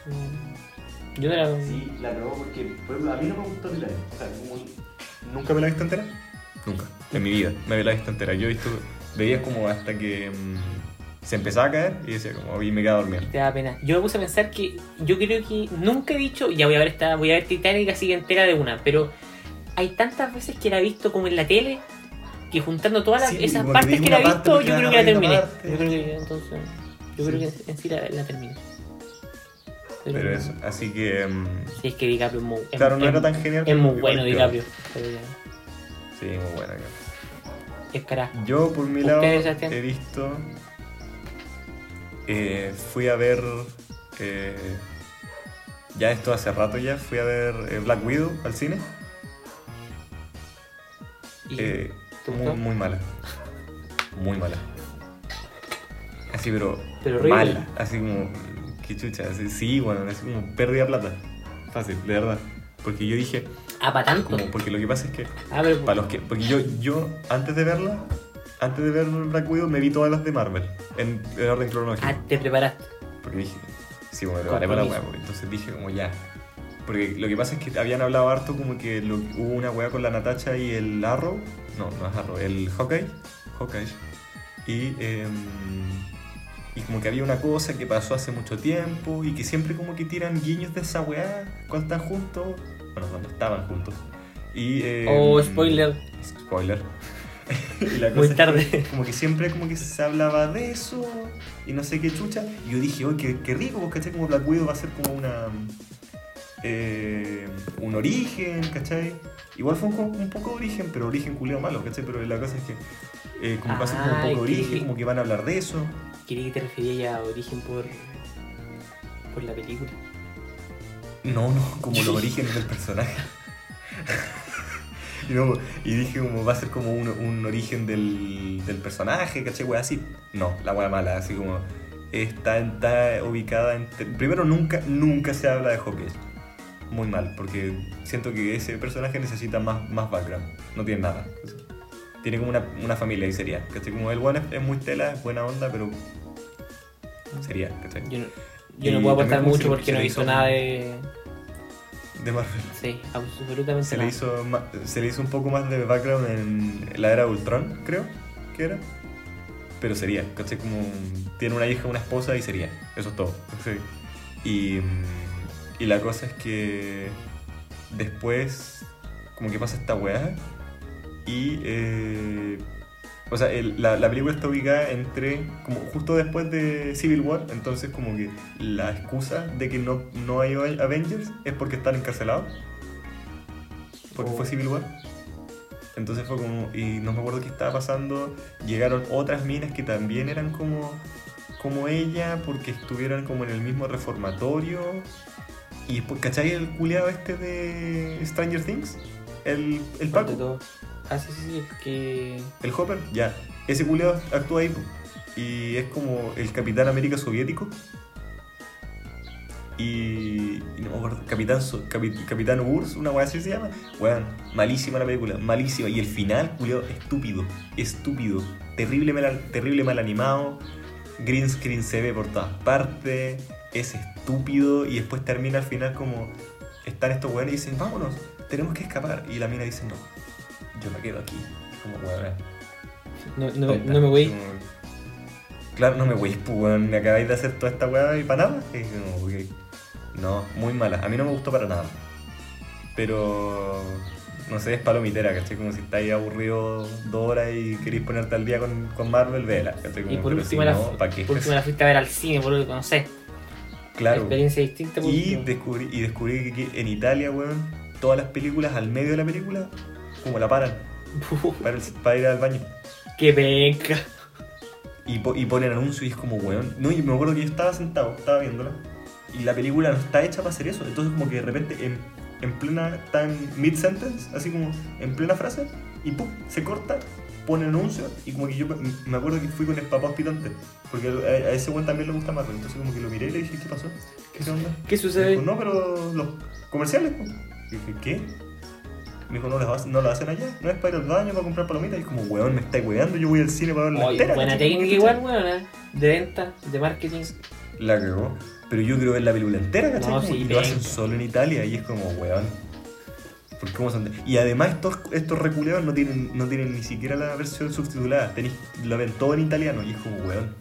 Speaker 2: Yo no la.
Speaker 1: Sí, la probó porque, por ejemplo, a mí no me gustó Titanic. O sea, como... ¿Nunca me la he visto entera? Nunca. En mi vida me la he visto entera. Yo he visto, veía como hasta que mm, se empezaba a caer y decía como, y me quedaba dormido.
Speaker 2: Te da pena. Yo me puse a pensar que yo creo que nunca he dicho, ya voy a ver esta, voy a ver Titanic así entera de una, pero hay tantas veces que la he visto como en la tele que juntando todas las-
Speaker 1: Sí,
Speaker 2: esas partes que la he
Speaker 1: parte
Speaker 2: visto, yo
Speaker 1: la
Speaker 2: creo que la
Speaker 1: parte.
Speaker 2: Yo creo que entonces, yo
Speaker 1: Sí.
Speaker 2: creo que en sí la, la terminé.
Speaker 1: Pero eso, así que. mm,
Speaker 2: Sí, es que DiCaprio es muy, es-
Speaker 1: claro, no era tan genial.
Speaker 2: es
Speaker 1: pero
Speaker 2: muy bueno. DiCaprio. pero ya,
Speaker 1: Sí, muy bueno.
Speaker 2: Es carajo.
Speaker 1: Yo, por mi
Speaker 2: ¿Ustedes,
Speaker 1: lado, he visto. Eh, fui a ver. eh, ya esto hace rato ya. Fui a ver eh, Black Widow al cine.
Speaker 2: ¿Y
Speaker 1: Eh, muy, muy mala. Muy mala. Así, pero.
Speaker 2: Pero
Speaker 1: mala. Así como. Qué chucha. Así, sí, bueno, así como pérdida de plata. Fácil, de verdad. Porque yo dije.
Speaker 2: Ah, para tanto.
Speaker 1: Como, porque lo que pasa es que.
Speaker 2: Ah, pero
Speaker 1: Para los que. Porque yo, yo, antes de verla. Antes de ver Black Widow, me vi todas las de Marvel. En, en orden cronológico.
Speaker 2: ah, te preparaste.
Speaker 1: Porque dije, sí, me preparé para la pues. entonces dije como ya. Porque lo que pasa es que habían hablado harto como que lo- hubo una weá con la Natacha y el Arrow. No, no es Arrow, el Hawkeye. Hawkeye. Y, em, y como que había una cosa que pasó hace mucho tiempo y que siempre como que tiran guiños de esa weá cuando están juntos. Bueno, cuando estaban juntos. Y, em,
Speaker 2: Oh, spoiler.
Speaker 1: Spoiler. Y la
Speaker 2: Muy
Speaker 1: es
Speaker 2: tarde.
Speaker 1: que como que siempre como que se hablaba de eso y no sé qué chucha. Y yo dije, oye, qué, qué rico, ¿cachai? Como Black Widow va a ser como una... eh, un origen, ¿cachai? Igual fue un, un poco de origen, pero origen culeo malo, ¿cachai? Pero la cosa es que eh, como va a ser como un poco de
Speaker 2: que-
Speaker 1: origen, como que van a hablar de eso.
Speaker 2: Quería que te referías ya a origen por, por la película.
Speaker 1: No, no, como los orígenes del personaje. y, no, y dije como va a ser como un, un origen del, del personaje, ¿cachai? Wea así. No, la wea mala, así como está, está ubicada en... Primero nunca, nunca se habla de Hawkeye. Muy mal, porque siento que ese personaje necesita más, más background. No tiene nada. Tiene como una, una familia y sería. ¿Cachai? Como el bueno es, es muy tela, es buena onda, pero sería, ¿cachai?
Speaker 2: Yo no, yo no puedo aportar mucho porque no
Speaker 1: hizo-
Speaker 2: nada de.
Speaker 1: De Marvel.
Speaker 2: Sí, absolutamente
Speaker 1: Se le,
Speaker 2: nada.
Speaker 1: hizo ma- se le hizo un poco más de background en la era de Ultron, creo que era. Pero sería, ¿cachai? Como tiene una hija, una esposa y sería. Eso es todo. ¿cachai? Y, y la cosa es que después, como que pasa esta weá. Y, eh, o sea, el- la, la película está ubicada entre, como justo después de Civil War. Entonces, como que la excusa de que no, no hay Avengers es porque están encarcelados porque
Speaker 2: Oh.
Speaker 1: fue Civil War. Entonces fue como, y no me acuerdo qué estaba pasando, llegaron otras minas que también eran como, como ella, porque estuvieran como en el mismo reformatorio. Y después, ¿cachai el culeado este de Stranger Things? El, el Paco.
Speaker 2: Ah, sí, sí, sí, que.
Speaker 1: el Hopper, ya. Ese culeado actúa ahí y es como el Capitán América soviético. Y, y no me acuerdo, Capitán, So- Capi- Capitán Urs, una weá así se llama. Weón, malísima la película, malísima. Y el final, culiao, estúpido, estúpido. Terrible mal, terrible mal animado. Green screen se ve por todas partes. Es estúpido. Y después termina al final como. Están estos weones y dicen, vámonos, tenemos que escapar. Y la mina dice, no, yo me quedo aquí. Como weón.
Speaker 2: No, no,
Speaker 1: tonta.
Speaker 2: no me voy.
Speaker 1: Como- Claro, no me voy, pues weón, me acabáis de hacer toda esta weá y para nada. Y como. No, muy mala. A mí no me gustó para nada. Pero. No sé, es palomitera, ¿cachai? Como si estáis aburrido dos horas y queréis ponerte al día con, con Marvel, vela, ¿cachai? Como,
Speaker 2: Y por último,
Speaker 1: si
Speaker 2: la,
Speaker 1: no,
Speaker 2: último la fuiste a ver al cine, por no sé.
Speaker 1: Claro.
Speaker 2: Experiencia distinta. por
Speaker 1: Y descubrí, y descubrí que, en Italia, weón, todas las películas al medio de la película, como la paran, para, el- para ir al baño.
Speaker 2: Qué penca.
Speaker 1: Y, po- y ponen anuncio y es como, weón. No, y me acuerdo que yo estaba sentado, estaba viéndola. Y la película no está hecha para hacer eso. Entonces, como que de repente, en, en plena, está en mid-sentence, así como en plena frase, y pum, se corta pone anuncios y como que yo me acuerdo que fui con el papá hospitante. Porque a, a ese weón también le gusta Marvel. Entonces como que lo miré y le dije, ¿qué pasó? ¿Qué onda?
Speaker 2: ¿Qué sucede?
Speaker 1: dijo, no, pero los comerciales. pues. Y dije, ¿qué? Me dijo, no, las no lo hacen allá. No es para ir al baño, para comprar palomitas. Y como, weón, me estáis weando. Yo voy al cine para ver la entera.
Speaker 2: buena técnica igual, weón, ¿eh? de venta, de marketing.
Speaker 1: La cagó. Pero yo quiero ver la película entera, ¿cachai?
Speaker 2: No, sí,
Speaker 1: que lo hacen solo en Italia y es como, weón. ¿Por cómo son? Y además estos, estos reculeados no tienen, no tienen ni siquiera la versión subtitulada. Tenéis, lo ven todo en italiano y es como, weón.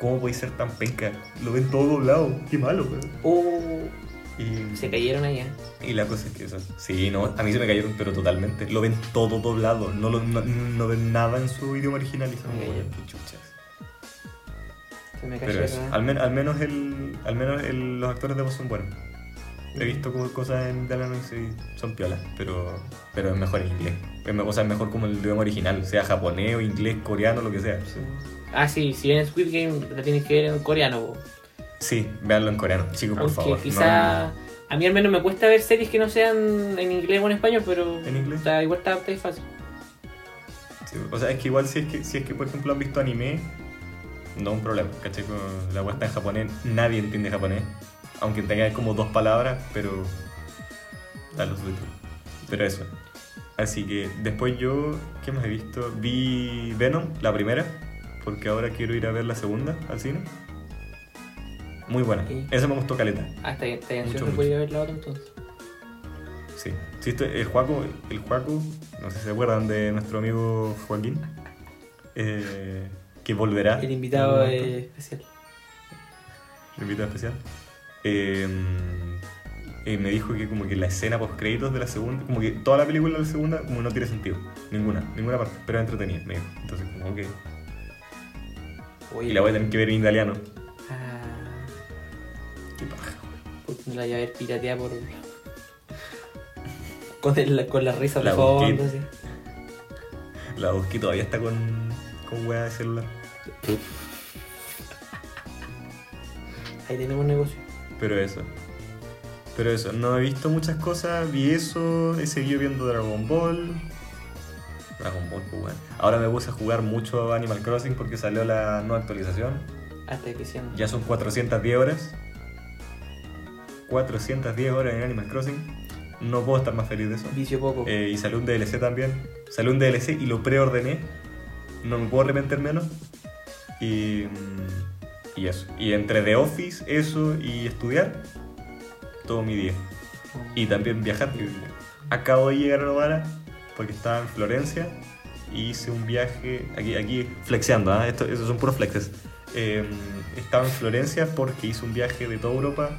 Speaker 1: ¿Cómo podéis ser tan penca? Lo ven todo doblado. Qué malo, weón. Y,
Speaker 2: se cayeron allá.
Speaker 1: y la cosa es que eso. Sí, no, a mí se me cayeron, pero totalmente. Lo ven todo doblado. No, lo, no, no ven nada en su idioma original. Y son como,
Speaker 2: Ok.
Speaker 1: weón, qué chuchas.
Speaker 2: Se me
Speaker 1: Pero
Speaker 2: cayó.
Speaker 1: eso, al, men- al menos, el, al menos el- los actores de voz son buenos. He visto como cosas en italiano y son piolas, pero, pero es mejor en inglés. O sea, es mejor como el idioma original, sea japonés o inglés, coreano, lo que sea.
Speaker 2: Ah, sí, si ven Squid Game la tienes que ver en coreano. po.
Speaker 1: Sí, véanlo en coreano, chicos, por favor.
Speaker 2: quizá a mí al menos me cuesta ver series que no sean en inglés o en español, pero
Speaker 1: ¿En inglés?
Speaker 2: igual está, está fácil.
Speaker 1: No, sí, o sea, es que igual si es que, si es que, por ejemplo, han visto anime, no es un problema, ¿cachai? La web está en japonés, nadie entiende japonés. Aunque tenga como dos palabras, pero. Da los subtítulos. Pero eso. Así que después yo, ¿qué más he visto? Vi Venom, la primera, porque ahora quiero ir a ver la segunda al cine. Muy buena.
Speaker 2: Sí.
Speaker 1: Esa me gustó caleta.
Speaker 2: Ah, está bien, está bien.
Speaker 1: Mucho, mucho.
Speaker 2: podía ver la otra entonces.
Speaker 1: Sí. sí el Juaco, el Juaco, no sé si se acuerdan de nuestro amigo Joaquín, eh, que volverá.
Speaker 2: El invitado especial.
Speaker 1: el invitado especial, eh, eh, me dijo que como que la escena post créditos de la segunda, como que toda la película de la segunda como no tiene sentido, ninguna, ninguna parte, pero entretenida, me dijo. Entonces como que
Speaker 2: Oye,
Speaker 1: y la voy a tener que ver en italiano.
Speaker 2: Ah,
Speaker 1: Qué paja.
Speaker 2: no la voy a ver pirateada por. Con, el, con la risa
Speaker 1: La
Speaker 2: de fondo,
Speaker 1: busqué.
Speaker 2: así.
Speaker 1: La que todavía está con con hueá de celular.
Speaker 2: Ahí tenemos un negocio.
Speaker 1: Pero eso. Pero eso, no he visto muchas cosas, vi eso, he seguido viendo Dragon Ball. Dragon Ball, pues bueno. Ahora me puse a jugar mucho Animal Crossing porque salió la nueva actualización.
Speaker 2: Hasta que.
Speaker 1: Ya son 410 horas. 410 horas en Animal Crossing. No puedo estar más feliz de eso.
Speaker 2: Vicio poco.
Speaker 1: Eh, y salió un DLC también. Salió un DLC y lo preordené. No me puedo arrepentir menos. Y, mm, y eso. Y entre The Office, eso y estudiar, todo mi día. Y también viajar. Acabo de llegar a Novara porque estaba en Florencia y hice un viaje. Aquí, aquí flexeando. Esto, esos son puros flexes. Eh, estaba en Florencia porque hice un viaje de toda Europa.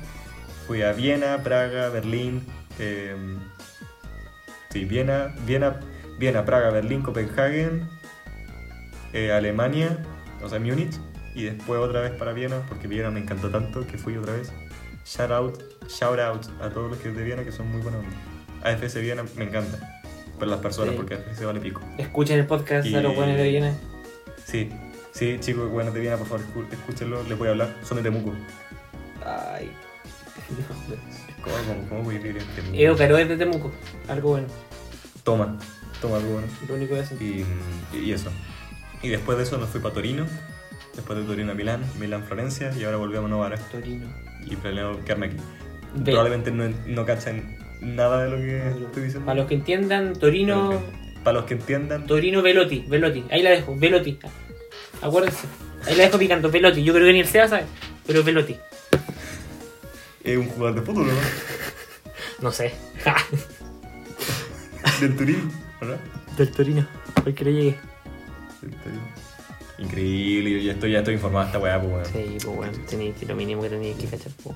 Speaker 1: Fui a Viena, Praga, Berlín. eh, sí, Viena, Viena, Viena, Praga, Berlín, Copenhagen, eh, Alemania, o sea, Múnich. Y después otra vez para Viena porque Viena me encantó tanto que fui otra vez. Shout out, shout out a todos los que de Viena que son muy buenos. AFS Viena me encanta. Por las personas,
Speaker 2: Sí.
Speaker 1: porque AFS vale pico.
Speaker 2: Escuchen el podcast
Speaker 1: Y-
Speaker 2: de los buenos de Viena.
Speaker 1: Sí, sí, chicos, buenos de Viena, por favor, escúchenlo, les voy a hablar. Son de Temuco.
Speaker 2: Ay.
Speaker 1: ¿Cómo, cómo, cómo voy a vivir en Temuco?
Speaker 2: Eo Caro es de Temuco. Algo bueno.
Speaker 1: Toma, toma algo bueno.
Speaker 2: Lo único que hacen.
Speaker 1: Y, y eso. Y después de eso nos fui para Torino. Después de Torino a Milán, Milán Florencia y ahora volvemos a Novara.
Speaker 2: Torino.
Speaker 1: Y planeo quedarme aquí. Probablemente no, no cachen nada de lo que estoy diciendo.
Speaker 2: Para los que entiendan, Torino.
Speaker 1: Que- Para los que entiendan,
Speaker 2: Torino Velotti. Velotti. Ahí la dejo. Velotti. Acuérdense. Ahí la dejo picando. Velotti. Yo creo que ni el Seba sabe. Pero Velotti.
Speaker 1: es un jugador de fútbol, ¿no?
Speaker 2: No sé.
Speaker 1: Del Torino, ¿verdad?
Speaker 2: Del Torino. Le llegue.
Speaker 1: Del Torino. Increíble, yo ya estoy, ya estoy informado de esta weá, pues weón.
Speaker 2: Sí, pues bueno. Tenéis que lo mínimo que tenéis que cachar. Pues.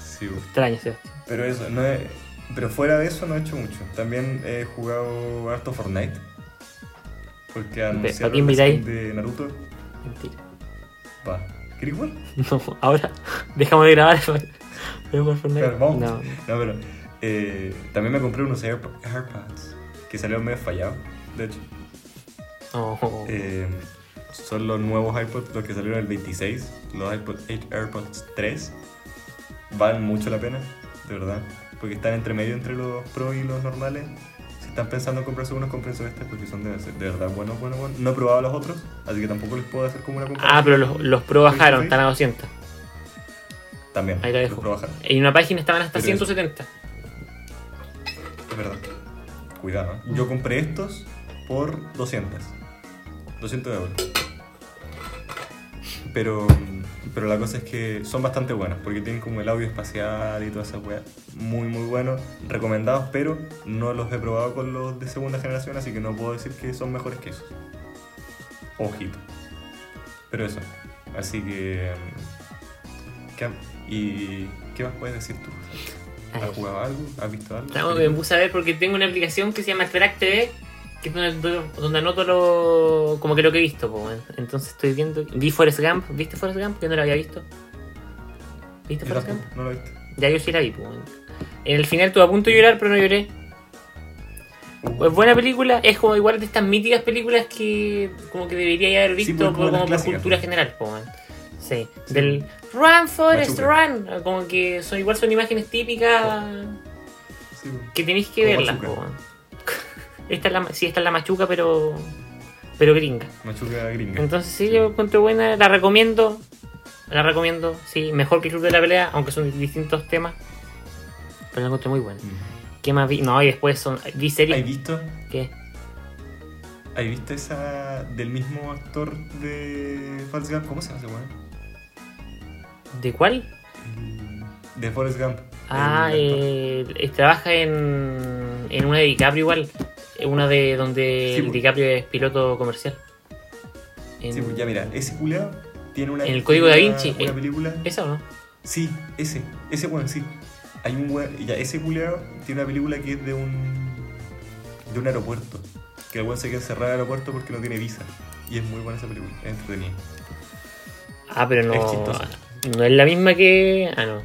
Speaker 1: Sí, weón.
Speaker 2: Extraño, Sebastián.
Speaker 1: Pero eso, no he- pero fuera de eso no he hecho mucho. También he jugado harto Fortnite. Porque
Speaker 2: ¿para
Speaker 1: anunciaron skin de Naruto.
Speaker 2: Mentira.
Speaker 1: Va. ¿Quieres jugar?
Speaker 2: No, ahora. Dejamos de grabar. Jugar Fortnite.
Speaker 1: Claro, vamos.
Speaker 2: No.
Speaker 1: No, pero eh, también me compré unos Airpo- AirPods que salieron medio fallados, de hecho.
Speaker 2: Oh.
Speaker 1: Eh, son los nuevos iPods, los que salieron el 26, los iPod 8 AirPods 3. Valen mucho la pena, de verdad. Porque están entre medio entre los Pro y los normales. Si están pensando en comprarse unos, cómprense este porque son de, de verdad buenos, buenos, buenos. No he probado los otros, así que tampoco les puedo hacer como una comparación.
Speaker 2: Ah, pero los, los Pro bajaron, están a 200.
Speaker 1: También,
Speaker 2: Ahí
Speaker 1: los
Speaker 2: dejo.
Speaker 1: Pro bajaron.
Speaker 2: En una página estaban hasta
Speaker 1: Pero eso-
Speaker 2: 170.
Speaker 1: Es verdad. Cuidado. ¿eh? Yo compré estos por 200. 200 euros. Pero, pero la cosa es que son bastante buenos porque tienen como el audio espacial y toda esa weá. Muy, muy buenos. Recomendados, pero no los he probado con los de segunda generación, así que no puedo decir que son mejores que esos. Ojito. Pero eso. Así que. mm, ¿qué- ¿Y qué más puedes decir tú? ¿Has jugado algo? ¿Has visto algo?
Speaker 2: No, me puse a ver porque tengo una aplicación que se llama Track TV, que es donde, anoto lo, como que lo que he visto. po. Entonces estoy viendo. Vi Forrest Gump. ¿Viste Forrest Gump? Yo no lo había visto. ¿Viste Forrest Gump?
Speaker 1: no lo he visto.
Speaker 2: Ya yo sí la vi. po. En el final estuve a punto de llorar, pero no lloré. Es buena película, es como igual de estas míticas películas que como que debería haber
Speaker 1: Sí,
Speaker 2: visto
Speaker 1: pues, como
Speaker 2: por, como cultura
Speaker 1: pues.
Speaker 2: general. po. Sí,
Speaker 1: Sí.
Speaker 2: del Run Forest. Run, como que son igual son imágenes típicas
Speaker 1: Sí,
Speaker 2: que tenéis que verlas. Po. Esta es la, sí, esta es la machuca, pero pero gringa.
Speaker 1: Machuca gringa.
Speaker 2: Entonces sí, yo encuentro buena, la recomiendo. La recomiendo, sí, mejor que el Club de la Pelea, aunque son distintos temas. Pero la encontré muy buena.
Speaker 1: Mm.
Speaker 2: ¿Qué más vi? No, y después son. Vi series.
Speaker 1: ¿Has visto?
Speaker 2: ¿Qué?
Speaker 1: ¿Has visto esa del mismo actor de Forrest Gump? ¿Cómo se llama ese weón?
Speaker 2: ¿De cuál?
Speaker 1: De Forrest Gump.
Speaker 2: Ah, eh, trabaja en, en una de DiCaprio igual. Una de donde
Speaker 1: Sí,
Speaker 2: el
Speaker 1: pues.
Speaker 2: DiCaprio es piloto comercial. En-
Speaker 1: Sí, pues ya mira, ese culeado tiene una.
Speaker 2: En el Código Da
Speaker 1: una-
Speaker 2: Vinci,
Speaker 1: Una
Speaker 2: eh.
Speaker 1: película.
Speaker 2: ¿Esa o no?
Speaker 1: Sí, ese. Ese weón, sí. Hay un weón. Ya, ese culeado tiene una película que es de un. de un aeropuerto. Que el weón se queda encerrado en el aeropuerto porque no tiene visa. Y es muy buena esa película. Es entretenida.
Speaker 2: Ah, pero
Speaker 1: Es
Speaker 2: no.
Speaker 1: chistosa.
Speaker 2: No es la misma que. Ah, no.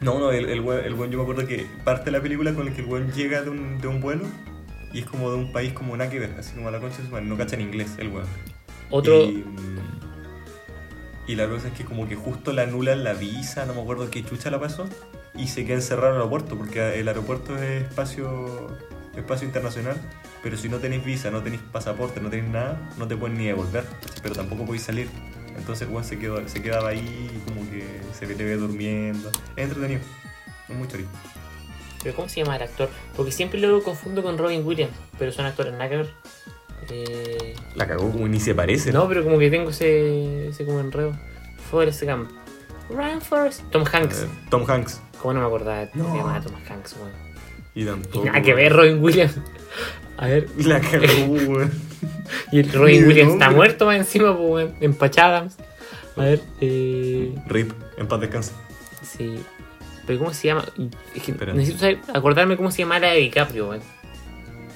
Speaker 1: No, no, el, el, weón, el weón, yo me acuerdo que parte de la película con el que el weón llega de un, de un vuelo y es como de un país como que ver, así como a la concha de su madre, no cacha en inglés el weón.
Speaker 2: Otro.
Speaker 1: Y, mm, y la cosa es que como que justo le anulan la visa, no me acuerdo qué chucha la pasó, y se queda encerrado en el aeropuerto, porque el aeropuerto es espacio, espacio internacional, pero si no tenéis visa, no tenéis pasaporte, no tenéis nada, no te pueden ni devolver, pero tampoco podéis salir. Entonces el weón se, quedó, se quedaba ahí como que se te ve durmiendo. Es entretenido, es muy chorito.
Speaker 2: ¿Pero cómo se llama el actor? Porque siempre lo confundo con Robin Williams, pero son actores nada que ver. Eh,
Speaker 1: La cagó como ni se parece.
Speaker 2: no, pero como que tengo ese, ese como enredo. Forrest Gump. Run Forrest. Tom Hanks.
Speaker 1: Eh, Tom Hanks.
Speaker 2: ¿Cómo no me acordaba de
Speaker 1: No.
Speaker 2: se llamaba Tom Hanks, weón?
Speaker 1: Y
Speaker 2: Y
Speaker 1: tampoco.
Speaker 2: nada que ver Robin Williams. A ver.
Speaker 1: La cagó, weón.
Speaker 2: Y el Robin Williams está muerto más encima, pues, weón. Empachada. A ver, eh.
Speaker 1: Rip, en paz descanse.
Speaker 2: Sí. Pero ¿cómo se llama? Es que necesito saber- acordarme cómo se llama la de DiCaprio, weón.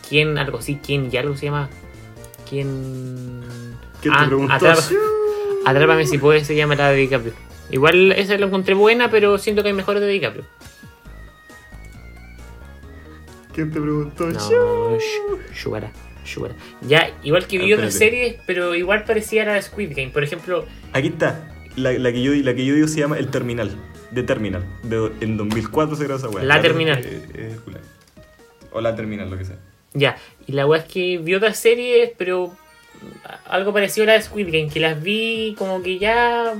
Speaker 2: ¿Quién? Algo así, ¿quién? Y algo se llama. ¿Quién?
Speaker 1: ¿Quién
Speaker 2: Ah,
Speaker 1: te preguntó?
Speaker 2: Atrápame, Atrápame si puedes, se llama la de DiCaprio. Igual esa la encontré buena, pero siento que hay mejores de DiCaprio.
Speaker 1: ¿Quién te preguntó?
Speaker 2: No, sh- Shugara, Shugara. Ya, igual que vi otras series, pero igual parecía la de Squid Game. Por ejemplo,
Speaker 1: Aquí está. La, la que yo, la que yo digo se llama El Terminal. De Terminal. De, en 2004 se grabó esa weá.
Speaker 2: La Terminal.
Speaker 1: eh, eh, o La Terminal, lo que sea.
Speaker 2: Ya, y la weá es que vi otras series, pero algo parecido a la de Squid Game, que las vi como que ya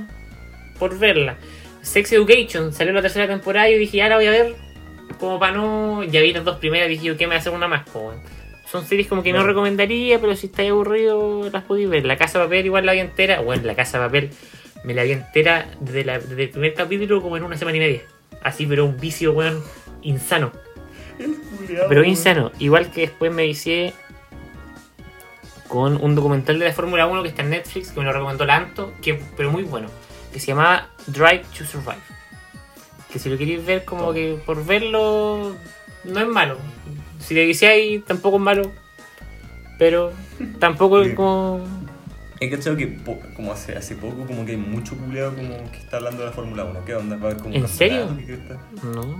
Speaker 2: por verla. Sex Education salió la tercera temporada y yo dije, ya la voy a ver, como para no. Ya vi las dos primeras, dije yo, ¿qué me a hacer una más? weón? Son series como que no recomendaría, pero si estáis aburrido las podéis ver. La Casa de Papel igual la vi entera. Bueno, La Casa de Papel me la vi entera desde, la- desde el primer capítulo como en una semana y media. Así, pero un vicio, weón, insano. Pero insano. Igual que después me vicié con un documental de la Fórmula 1 que está en Netflix, que me lo recomendó Lanto, que, pero muy bueno, que se llamaba Drive to Survive. Que si lo queréis ver, como que por verlo, no es malo. Si le viciáis, tampoco es malo. Pero tampoco es como.
Speaker 1: He cachado que po- como hace, hace poco como que hay mucho culeado como que está hablando de la Fórmula 1. ¿Qué onda? Va a haber como
Speaker 2: ¿En serio? No.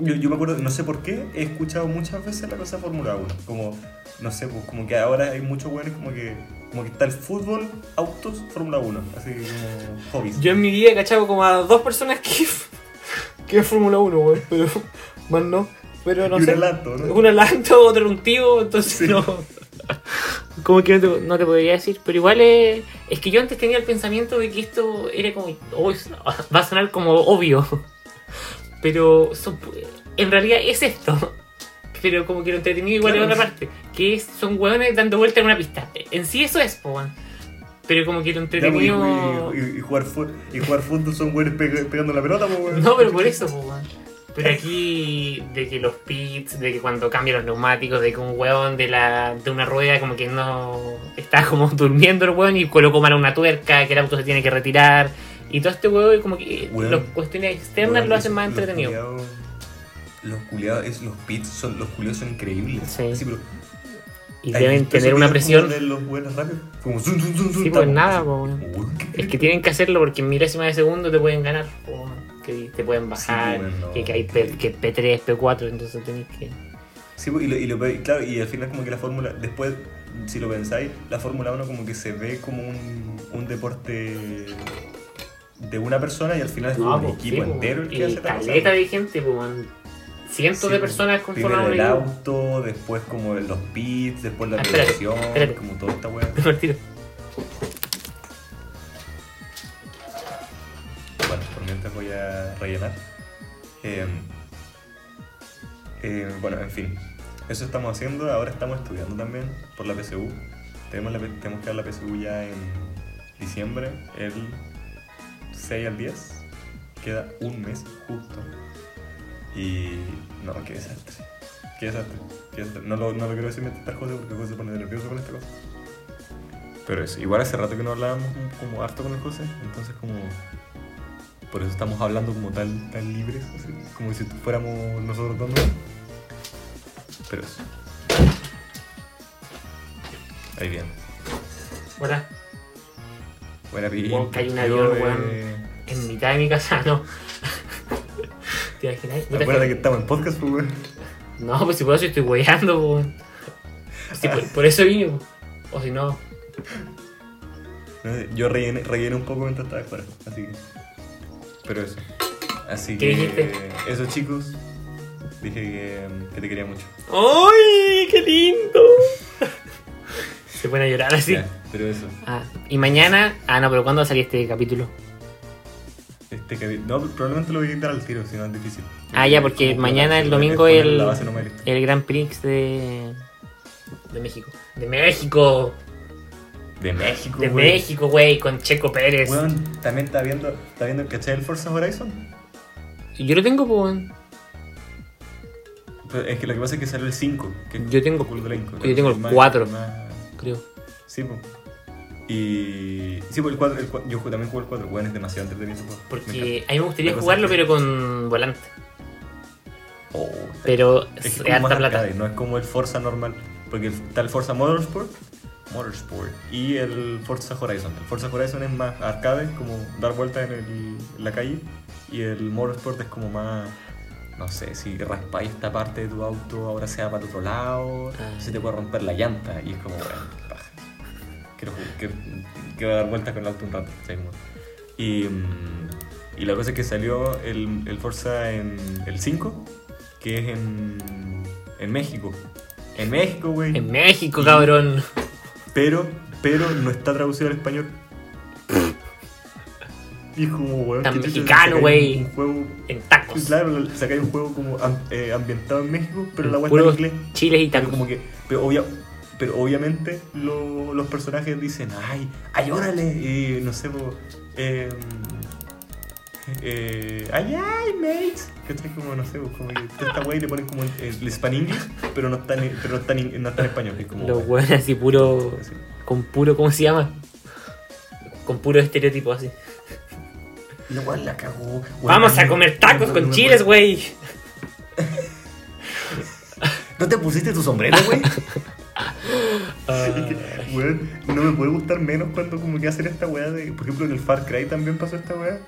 Speaker 1: Yo, yo me acuerdo, no sé por qué, he escuchado muchas veces la cosa de Fórmula 1. Como, no sé, pues como que ahora hay muchos buenos como que, como que está el fútbol, autos, Fórmula 1. Así como hobbies.
Speaker 2: Yo en mi vida he cachado como a dos personas que. que es Fórmula 1, weón, pero más no. Pero no
Speaker 1: y
Speaker 2: sé.
Speaker 1: un adelanto, ¿no?
Speaker 2: Un adelanto, otro era un tío, entonces
Speaker 1: Sí.
Speaker 2: no. Como que no te, no te podría decir, pero igual es, es que yo antes tenía el pensamiento de que esto era como. "Oh, va a sonar como obvio. Pero son- en realidad es esto. Pero como que lo entretenido igual
Speaker 1: Claro,
Speaker 2: es otra parte. Que es, son hueones dando vuelta en una pista. En sí eso es, po. Pero como que lo
Speaker 1: Ya, pues,
Speaker 2: entretenido.
Speaker 1: y, y- y jugar fu- y jugar fútbol son güeyes pega- pegando la pelota, weón.
Speaker 2: No, pero por eso, po. Pero aquí, de que los pits, de que cuando cambian los neumáticos, de que un weón de, la, de una rueda como que no está como durmiendo el weón y colocó mal una tuerca, que el auto se tiene que retirar. Y todo este weón, como que
Speaker 1: Weón.
Speaker 2: las cuestiones externas
Speaker 1: Weón,
Speaker 2: lo hacen más entretenido.
Speaker 1: culiados- Los culiados, es- los pits, son, los culiados son increíbles.
Speaker 2: Sí.
Speaker 1: pero
Speaker 2: Y
Speaker 1: ¿has
Speaker 2: deben tener una presión.
Speaker 1: los? Como zum, zum, zum, zum,
Speaker 2: Sí, pues nada, po, Es que tienen que hacerlo porque en milésimas de segundo te pueden ganar. po. Que te pueden bajar,
Speaker 1: Sí, weón, no.
Speaker 2: que, que hay P, que P3, P4, entonces tenés que...
Speaker 1: Sí, pues, y, lo, y, lo- claro, y al final como que la fórmula, después, si lo pensáis, la Fórmula 1 como que se ve como un, un deporte de una persona y al final es como un
Speaker 2: pues,
Speaker 1: equipo
Speaker 2: sí, po,
Speaker 1: entero el que hace la
Speaker 2: caleta de gente, pues, cientos
Speaker 1: Sí,
Speaker 2: de
Speaker 1: pues,
Speaker 2: personas un
Speaker 1: Primero el
Speaker 2: equipo.
Speaker 1: auto, después como los pits, después la
Speaker 2: Ah, espérate.
Speaker 1: como toda esta weá. voy a rellenar. Eh, eh, bueno, en fin. Eso estamos haciendo. Ahora estamos estudiando también por la PSU. Tenemos, tenemos que dar la PSU ya en diciembre, el 6 al 10. Queda un mes justo. Y. No, qué desastre. Qué desastre. Qué desastre. No, lo, no lo quiero decir mientras cosas porque José se pone nervioso con esta cosa. Pero eso, igual hace rato que no hablábamos como harto con el José, entonces como por eso estamos hablando como tan, tan libres, así, como si fuéramos nosotros dos. ¿no? Pero eso. Ahí bien.
Speaker 2: Hola,
Speaker 1: Buena.
Speaker 2: Weón, que hay un avión,
Speaker 1: eh,
Speaker 2: weón. en mitad de mi casa, no. ¿Te imaginas?
Speaker 1: Acuérdate que estamos en podcast, pues, weón.
Speaker 2: No, pues si puedo, si estoy weyando, po. Sí, por, por eso vine, po. O si no,
Speaker 1: Yo rellené, rellené un poco mientras estaba fuera, así que. Pero eso. Así
Speaker 2: ¿Qué
Speaker 1: que.
Speaker 2: dijiste?
Speaker 1: Eso, chicos. Dije que, que te quería mucho.
Speaker 2: ¡Ay, qué lindo! Se pone a llorar así.
Speaker 1: Ya, pero eso.
Speaker 2: Ah, y mañana. Ah, no, pero ¿cuándo va a salir este capítulo?
Speaker 1: Este que, no, probablemente lo voy a quitar al tiro, si no es difícil.
Speaker 2: Ah, ya, porque
Speaker 1: Como
Speaker 2: mañana el domingo el-. El Grand Prix de. de México. ¡De México!
Speaker 1: De México,
Speaker 2: De
Speaker 1: güey.
Speaker 2: México, güey, con Checo Pérez.
Speaker 1: Weón, también está viendo, está viendo el cachai del Forza Horizon.
Speaker 2: Yo lo tengo, pues.
Speaker 1: Pero es que lo que pasa es que salió el 5. Que es
Speaker 2: Yo tengo-
Speaker 1: Cool Blanco,
Speaker 2: yo tengo el
Speaker 1: más-
Speaker 2: 4.
Speaker 1: más-
Speaker 2: Creo.
Speaker 1: Sí, pues. Y. Sí, pues el 4. El, cua- yo también juego el 4. Weón, es demasiado entretenido
Speaker 2: Porque a mí me gustaría
Speaker 1: La
Speaker 2: jugarlo, pero con volante.
Speaker 1: Oh,
Speaker 2: Pero
Speaker 1: es que es como más
Speaker 2: harta plata.
Speaker 1: arcade, no es como el Forza normal. Porque está el Forza Motorsport. Motorsport. Y el Forza Horizon. El Forza Horizon es más arcade, como dar vueltas en, en la calle. Y el Motorsport es como más. No sé, si raspáis esta parte de tu auto, ahora sea para el otro lado,
Speaker 2: Ah.
Speaker 1: se te puede romper la llanta. Y es como, bueno, paja. Quiero, quiero, quiero dar vueltas con el auto un rato. Y, mm, y la cosa es que salió el, el Forza en el 5, que es en, en México. En México, güey.
Speaker 2: En México,
Speaker 1: Y-
Speaker 2: cabrón.
Speaker 1: Pero, pero no está traducido al español. Y es como, weón.
Speaker 2: Tan
Speaker 1: ¿qué chucha
Speaker 2: mexicano, güey.
Speaker 1: Un juego.
Speaker 2: En tacos.
Speaker 1: Claro, sacáis un juego como eh, ambientado en México, pero la
Speaker 2: Puros
Speaker 1: en inglés.
Speaker 2: chiles y
Speaker 1: Pero
Speaker 2: tacos.
Speaker 1: como que. Pero, obvia- pero obviamente lo- los personajes dicen, ay, ay, órale, y no sé, po, eh, eh, ay, ay, mates. ¿Cachai? Como, no sé, po, como que esta wey le ponen como el, el Span English, pero no está en, pero no está en, no está en español. Es como,
Speaker 2: Los
Speaker 1: weón,
Speaker 2: weones así puro.
Speaker 1: así.
Speaker 2: Con puro, ¿cómo se llama? Con puro estereotipo así.
Speaker 1: La weá la cagó. weón,
Speaker 2: Vamos a comer tacos con chiles, güey.
Speaker 1: ¿No te pusiste tu sombrero, güey? Que, weón, no me puede gustar menos cuando como que hacen esta weá de... Por ejemplo, en el Far Cry también pasó esta weá.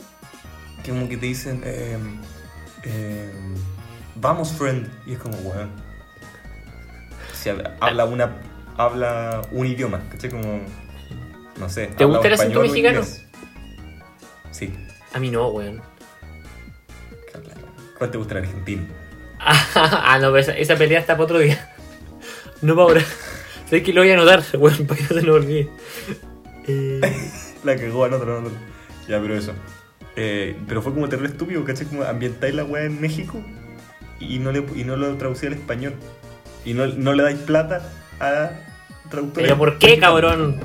Speaker 1: Que como que te dicen... eh, eh, Vamos, friend. Y es como, weón... Si habla, habla una... Habla un idioma, ¿cachai? Como... No sé.
Speaker 2: ¿Te gusta el acento mexicano?
Speaker 1: Sí.
Speaker 2: A mí no, weón.
Speaker 1: ¿Cuál te gusta el argentino?
Speaker 2: ah, no, pero esa, esa pelea está para otro día. No para ahora. Sé que lo voy a anotar, weón, para que no se nos olvide. Eh,
Speaker 1: La cagó en otro. Ya, pero eso. Eh, pero fue como terrible estúpido, ¿cachai? Como ambientáis la weá en México y no, le, y no lo traducía al español. Y no, no le dais plata a traductores.
Speaker 2: pero ¿por qué, cabrón?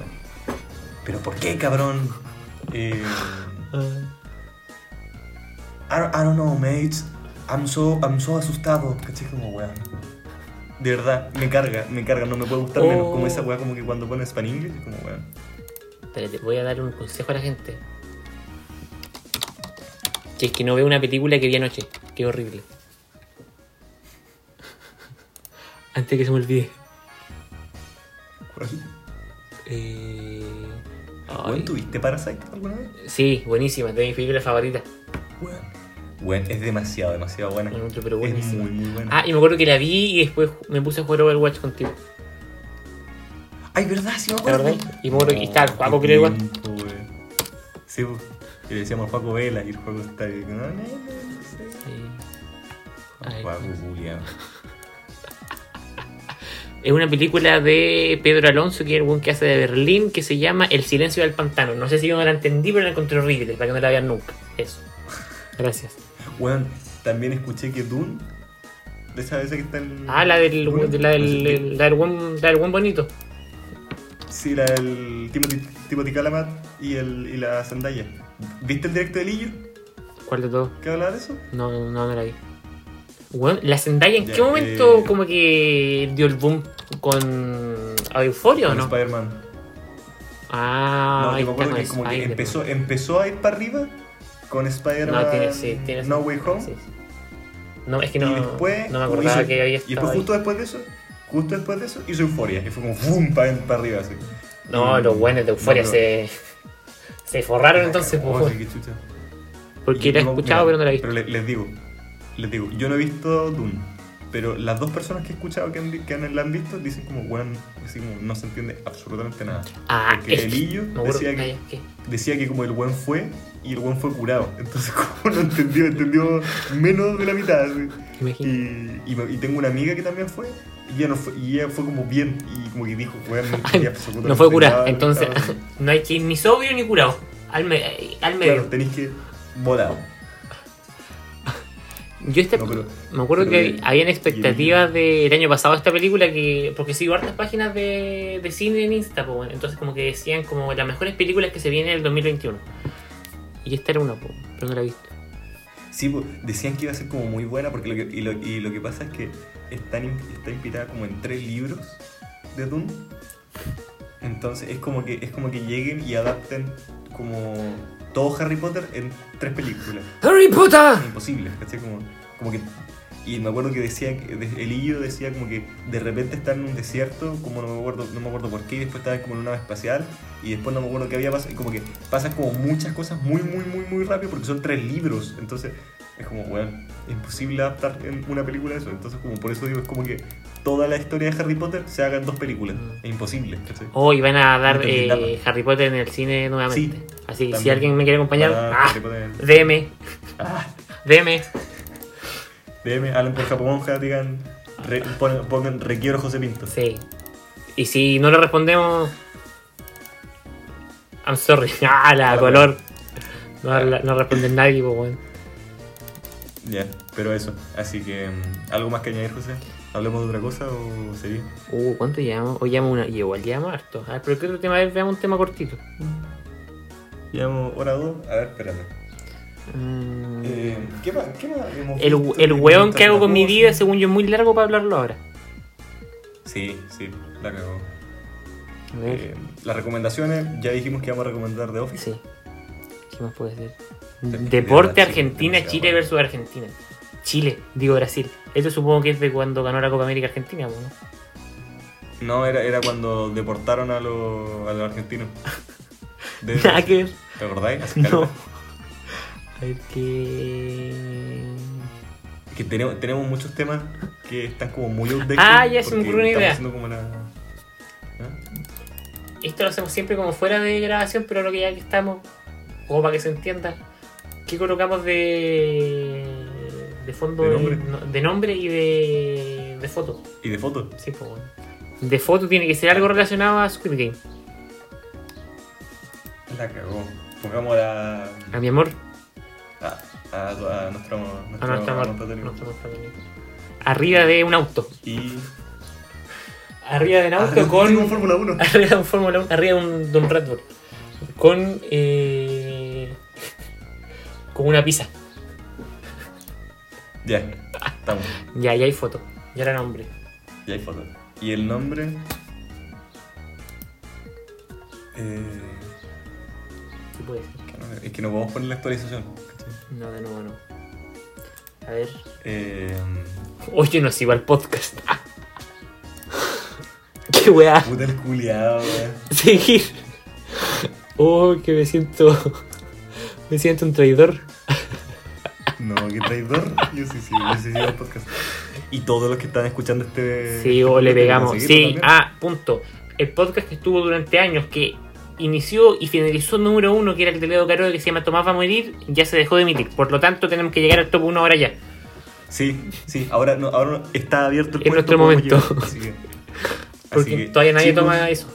Speaker 1: ¿Pero por qué, cabrón? Eh, I, don't, I don't know, mates. I'm so, I'm so asustado. ¿Cachai? Como weá. De verdad, me carga, me carga, no me puede gustar menos. Como esa weá, como que cuando pones Span English, como weá.
Speaker 2: Espérate, voy a dar un consejo a la gente. Que es que no veo una película que vi anoche. Qué horrible. Antes que se me olvide.
Speaker 1: ¿Cuál?
Speaker 2: Eh...
Speaker 1: ¿Tuviste Parasite alguna vez?
Speaker 2: Sí, buenísima, de mis películas favoritas.
Speaker 1: Weón, es demasiado, demasiado buena.
Speaker 2: Pero
Speaker 1: es muy, muy buena.
Speaker 2: Ah, y me acuerdo que la vi y después me puse a jugar Overwatch contigo.
Speaker 1: Ay, ¿verdad? Sí me
Speaker 2: ¿Te
Speaker 1: acuerdo.
Speaker 2: Y me acuerdo que estaba el
Speaker 1: Oh,
Speaker 2: Juaco,
Speaker 1: qué
Speaker 2: creo, igual.
Speaker 1: Sí, pues. Y le decíamos Paco Vela y el juego está ahí. No, no, no, sé. Juaco, culiao.
Speaker 2: Es una película de Pedro Alonso, que es el buen que hace de Berlín, que se llama El silencio del pantano. No sé si yo no la entendí, pero la encontré horrible, para que no la vean nunca. Eso. Gracias.
Speaker 1: Weón, también escuché que Dune. De esa vez que está en.
Speaker 2: Ah, la del,
Speaker 1: Dune,
Speaker 2: la del,
Speaker 1: no sé qué-
Speaker 2: la del buen, la del buen bonito.
Speaker 1: Sí, la del Timothy, Timothy Calamat y, el, y la Zendaya. ¿Viste el directo de Lillo?
Speaker 2: ¿Cuál de todos?
Speaker 1: ¿Qué hablaba de eso?
Speaker 2: No, no, no la vi. Bueno, la Zendaya, ¿en
Speaker 1: Ya,
Speaker 2: qué momento
Speaker 1: eh,
Speaker 2: como que dio el boom con Euphoria o no?
Speaker 1: Spider-Man.
Speaker 2: Ah,
Speaker 1: No, yo me acuerdo que como que empezó, empezó a ir para arriba con Spider-Man
Speaker 2: No, tiene, sí, tiene
Speaker 1: No Way Home.
Speaker 2: sí, sí. No, es que no,
Speaker 1: y después,
Speaker 2: no me acordaba que había
Speaker 1: Y
Speaker 2: estado
Speaker 1: después
Speaker 2: ahí.
Speaker 1: justo después de eso, justo después de eso, hizo Euforia. Y fue como ¡fum! para arriba así.
Speaker 2: No,
Speaker 1: Y-
Speaker 2: los buenos de Euphoria
Speaker 1: no,
Speaker 2: se, se forraron entonces,
Speaker 1: qué chucha.
Speaker 2: porque
Speaker 1: Y
Speaker 2: la he escuchado pero no la he visto.
Speaker 1: Pero le- les digo, les digo, yo no he visto Dune, pero las dos personas que he escuchado que, han, que han- la han visto dicen como, weón, así como no se entiende absolutamente nada.
Speaker 2: Ah,
Speaker 1: Porque
Speaker 2: es
Speaker 1: el
Speaker 2: que-
Speaker 1: Illo
Speaker 2: me acuerdo-
Speaker 1: decía que. Decía que como el buen fue y el buen fue curado. Entonces como no entendió, entendió menos de la mitad. Y, y, tengo una amiga que también fue. Y ella, no fue, y ella fue como bien. Y como que dijo, weón, no
Speaker 2: No fue
Speaker 1: que
Speaker 2: entonces
Speaker 1: estaba haciendo".
Speaker 2: no hay que ir ni sobrio ni curado. Al, me- al medio.
Speaker 1: Claro, tenéis que volado.
Speaker 2: Yo este,
Speaker 1: No, pero-
Speaker 2: me acuerdo que habían expectativas del año pasado de esta película que porque sigo hartas páginas de, de cine en Insta, pues, entonces como que decían como las mejores películas que se vienen en el 2021. Y esta era una, po, pero no la he visto.
Speaker 1: Sí, pues, decían que iba a ser como muy buena porque lo que, y, lo, y lo que pasa es que está, está inspirada como en tres libros de Dune. Entonces es como que es como que lleguen y adapten como todo Harry Potter en tres películas.
Speaker 2: ¡Harry Potter!
Speaker 1: Imposible, ¿cachai? Como, como que y me acuerdo que decía el Illo decía como que de repente está en un desierto, como no me acuerdo, no me acuerdo por qué, y después estaba como en una nave espacial, y después no me acuerdo qué había pasado, y como que pasan como muchas cosas muy, muy, muy, muy rápido porque son tres libros, entonces es como, bueno, es imposible adaptar en una película eso, entonces como por eso digo, es como que toda la historia de Harry Potter se haga en dos películas,
Speaker 2: Mm.
Speaker 1: es imposible, ¿cachai?
Speaker 2: Hoy van a dar eh. Harry Potter en el cine nuevamente.
Speaker 1: Sí,
Speaker 2: Así que si alguien me quiere acompañar, ¡ah!
Speaker 1: Harry Potter.
Speaker 2: DM,
Speaker 1: Ah,
Speaker 2: DM.
Speaker 1: DM, hablen por Japonja, digan, re- pongan requiero José Pinto.
Speaker 2: Sí. Y si no le respondemos. I'm sorry. Ah, la color. No, no responde nadie, pues bueno.
Speaker 1: Ya, pero eso. Así que, mm, ¿algo más que añadir, José? ¿Hablemos de otra cosa o sería?
Speaker 2: Uh, ¿cuánto llevamos? Hoy llevamos una. Igual llevamos harto. A ver, pero ¿qué otro tema? A ver, veamos un tema cortito.
Speaker 1: Llevamos hora dos. A ver, espérame.
Speaker 2: Mm,
Speaker 1: Eh, ¿qué, más, ¿Qué más hemos
Speaker 2: el
Speaker 1: visto?
Speaker 2: el weón que hago con mi vida, según yo, es muy largo para hablarlo ahora.
Speaker 1: Sí, sí, la cagó. Eh, las recomendaciones, ya dijimos que vamos a recomendar The Office.
Speaker 2: Sí. ¿Qué más puede ser?
Speaker 1: de
Speaker 2: Deporte Argentina, Chile versus Argentina. Chile, digo Brasil. Esto supongo que es de cuando ganó la Copa América Argentina, ¿no?
Speaker 1: No, era, era cuando deportaron a los, a los argentinos. De-. ¿Te acordáis?
Speaker 2: No. A ver qué.
Speaker 1: Que tenemos, tenemos muchos temas que están como muy outdated.
Speaker 2: Ah, ya se me
Speaker 1: porque
Speaker 2: ocurrió una idea.
Speaker 1: haciendo como la... ¿Ah?
Speaker 2: Esto lo hacemos siempre como fuera de grabación, pero lo que ya que estamos, como para que se entienda, ¿qué colocamos de De fondo,
Speaker 1: ¿De nombre?
Speaker 2: nombre, de nombre y de, de foto.
Speaker 1: ¿Y de foto?
Speaker 2: Sí, pues bueno. De foto tiene que ser algo relacionado a Squid Game.
Speaker 1: La cagó. Pongamos a,
Speaker 2: A mi amor,
Speaker 1: a, a, a nuestro,
Speaker 2: a nuestro amor.
Speaker 1: protagonista.
Speaker 2: nuestro amor. Arriba de un auto.
Speaker 1: Y.
Speaker 2: Arriba de un auto
Speaker 1: Ah,
Speaker 2: con.
Speaker 1: tengo Fórmula 1.
Speaker 2: Arriba de un Fórmula 1, arriba de un, de un Red Bull. Con. Eh, con una pizza.
Speaker 1: Ya, estamos.
Speaker 2: Ya, ya hay foto. Ya era nombre.
Speaker 1: Ya hay foto. Y el nombre. Eh,
Speaker 2: ¿Qué puede ser?
Speaker 1: es que no podemos poner la actualización. ¿cachai?
Speaker 2: No, de nuevo no. A ver.
Speaker 1: Eh,
Speaker 2: Oye, no sigo al podcast. Qué weá.
Speaker 1: puta el culiado, weón.
Speaker 2: Seguir. Oh, que me siento. Me siento un traidor.
Speaker 1: No, qué traidor. Yo sí, sí, yo sí sigo el podcast. Y todos los que están escuchando este.
Speaker 2: Sí,
Speaker 1: este
Speaker 2: o le
Speaker 1: podcast,
Speaker 2: pegamos.
Speaker 1: ¿pueden
Speaker 2: Sí,
Speaker 1: también?
Speaker 2: ah, punto. El podcast que estuvo durante años, que inició y finalizó número uno, que era el de Leo Caro, que se llama Tomás va a morir, ya se dejó de emitir. Por lo tanto, tenemos que llegar al top 1 ahora ya.
Speaker 1: Sí, sí, ahora, no, ahora está abierto el
Speaker 2: Es
Speaker 1: puesto,
Speaker 2: nuestro momento.
Speaker 1: así que-
Speaker 2: Porque
Speaker 1: así que,
Speaker 2: todavía nadie
Speaker 1: chicos,
Speaker 2: toma eso.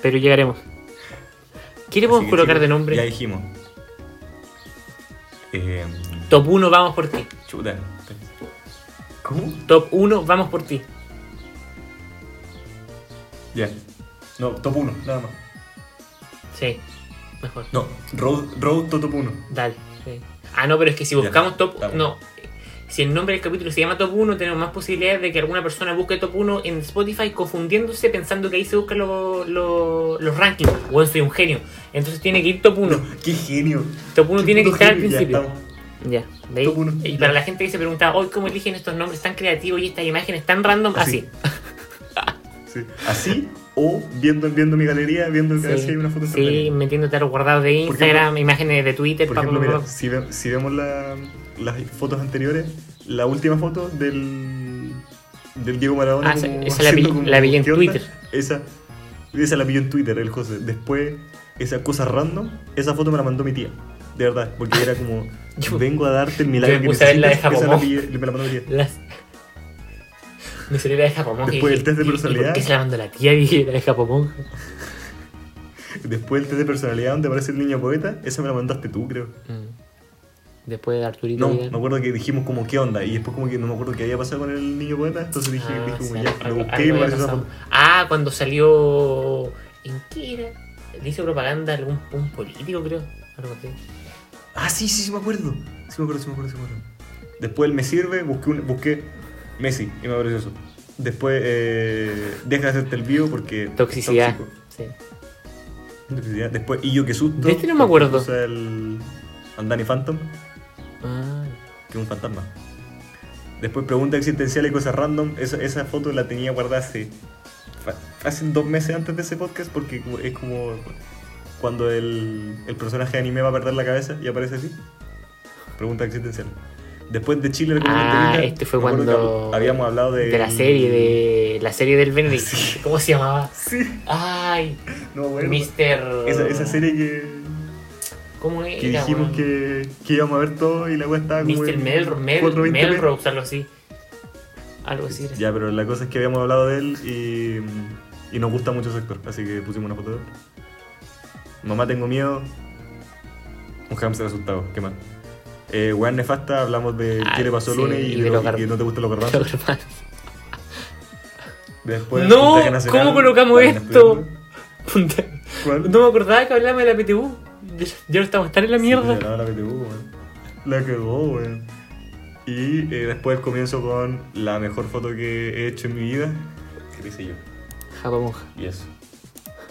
Speaker 2: Pero llegaremos. ¿Qué le podemos colocar
Speaker 1: chicos,
Speaker 2: de nombre?
Speaker 1: Ya dijimos. Eh,
Speaker 2: Top 1, vamos por ti.
Speaker 1: chuta. ¿Cómo?
Speaker 2: Top 1, vamos por ti.
Speaker 1: Ya. No, top 1, nada más.
Speaker 2: Sí, mejor.
Speaker 1: No, Road, Road to top 1.
Speaker 2: Dale. sí. Ah, no, pero es que si
Speaker 1: Ya,
Speaker 2: buscamos top.
Speaker 1: estamos.
Speaker 2: No. Si el nombre del capítulo se llama Top 1, tenemos más posibilidades de que alguna persona busque Top 1 en Spotify confundiéndose pensando que ahí se buscan los- los- los rankings. Bueno, soy un genio. Entonces tiene que ir Top 1.
Speaker 1: ¡Qué genio!
Speaker 2: Top 1
Speaker 1: Qué
Speaker 2: tiene que estar al
Speaker 1: genio, ya
Speaker 2: principio. Ya, ¿veis?
Speaker 1: Top uno,
Speaker 2: Y
Speaker 1: ya.
Speaker 2: para la gente que se preguntaba, hoy ¿cómo eligen estos nombres tan creativos y estas imágenes tan random? Así.
Speaker 1: Así. Sí. Así, o viendo, viendo mi galería, viendo ver si hay una foto
Speaker 2: sí, metiéndote a los guardados de Instagram, imágenes de Twitter,
Speaker 1: Por ejemplo, mira, si, ve- si vemos la- las fotos anteriores, la última foto del, del Diego Maradona.
Speaker 2: Ah, esa-
Speaker 1: como
Speaker 2: esa la vi- la vi en. Twitter.
Speaker 1: Esa, esa la pilló en Twitter, el José. Después, esa cosa random, esa foto me la mandó mi tía. De verdad, porque era como,
Speaker 2: Yo-
Speaker 1: vengo a darte el milagro que
Speaker 2: ver la
Speaker 1: necesitas. Esa la pillé- me la mandó mi tía.
Speaker 2: Las... Mi cerebro de Japón.
Speaker 1: Después el test de
Speaker 2: ¿Y- y-
Speaker 1: personalidad.
Speaker 2: ¿Y por qué se la mandó la tía y era de Japón?
Speaker 1: Después el test de personalidad donde aparece el niño poeta, esa me la mandaste tú, creo.
Speaker 2: Mm. Después de Arturito
Speaker 1: No,
Speaker 2: Vidal.
Speaker 1: me acuerdo que dijimos como qué onda y después como que no me acuerdo qué había pasado con el niño poeta, entonces dije,
Speaker 2: Ah,
Speaker 1: dije como ya, lo busqué y me
Speaker 2: había
Speaker 1: apareció esa.
Speaker 2: Ah, cuando salió. ¿En qué era? Le hizo propaganda a algún un político, creo. Algo así.
Speaker 1: Ah, sí, sí, sí me acuerdo. Sí me acuerdo, sí me acuerdo, sí me acuerdo. Después el me sirve, busqué, un- busqué Messi y me apareció eso. Después eh, deja de hacerte el vivo porque
Speaker 2: Toxicidad. Sí.
Speaker 1: Toxicidad. Después y yo que susto.
Speaker 2: De este no me acuerdo.
Speaker 1: el Andani Phantom,
Speaker 2: Ah,
Speaker 1: que es un fantasma. Después pregunta existencial y cosas random. Esa, esa foto la tenía guardada hace, hace dos meses antes de ese podcast porque es como cuando el, el personaje de anime va a perder la cabeza y aparece así. Pregunta existencial. Después de Chile,
Speaker 2: Ah, este fue cuando-
Speaker 1: habíamos hablado de,
Speaker 2: de la serie, de la serie del Benedict.
Speaker 1: Sí.
Speaker 2: ¿Cómo se llamaba?
Speaker 1: Sí,
Speaker 2: Ay,
Speaker 1: no, bueno.
Speaker 2: Mr.
Speaker 1: Esa, esa serie que,
Speaker 2: ¿Cómo era?
Speaker 1: que dijimos que, que íbamos a ver todo y la weá estaba como
Speaker 2: Mr.
Speaker 1: en
Speaker 2: Mel, Mel,
Speaker 1: 420p.
Speaker 2: Melrose, algo así. Algo así. era.
Speaker 1: Ya, pero la cosa es que habíamos hablado de él y, y nos gusta mucho ese actor, así que pusimos una foto de él. Mamá, tengo miedo. Un hamster asustado, ¿qué más? Eh, weá nefasta, hablamos de
Speaker 2: Ah,
Speaker 1: qué le pasó el
Speaker 2: sí,
Speaker 1: lunes y,
Speaker 2: y
Speaker 1: de lo-
Speaker 2: gar-
Speaker 1: y no te gustan los
Speaker 2: Lo
Speaker 1: garbanzos. Después,
Speaker 2: No,
Speaker 1: nacional,
Speaker 2: ¿cómo colocamos esto? No me acordaba que hablábamos de la PTU. Ya- no estamos tan en la mierda.
Speaker 1: Sí, la, la PTU, weón. La cagó, weón. Y eh, después comienzo con la mejor foto que he hecho en mi vida. ¿Qué hice yo?
Speaker 2: Japa monja.
Speaker 1: Y eso.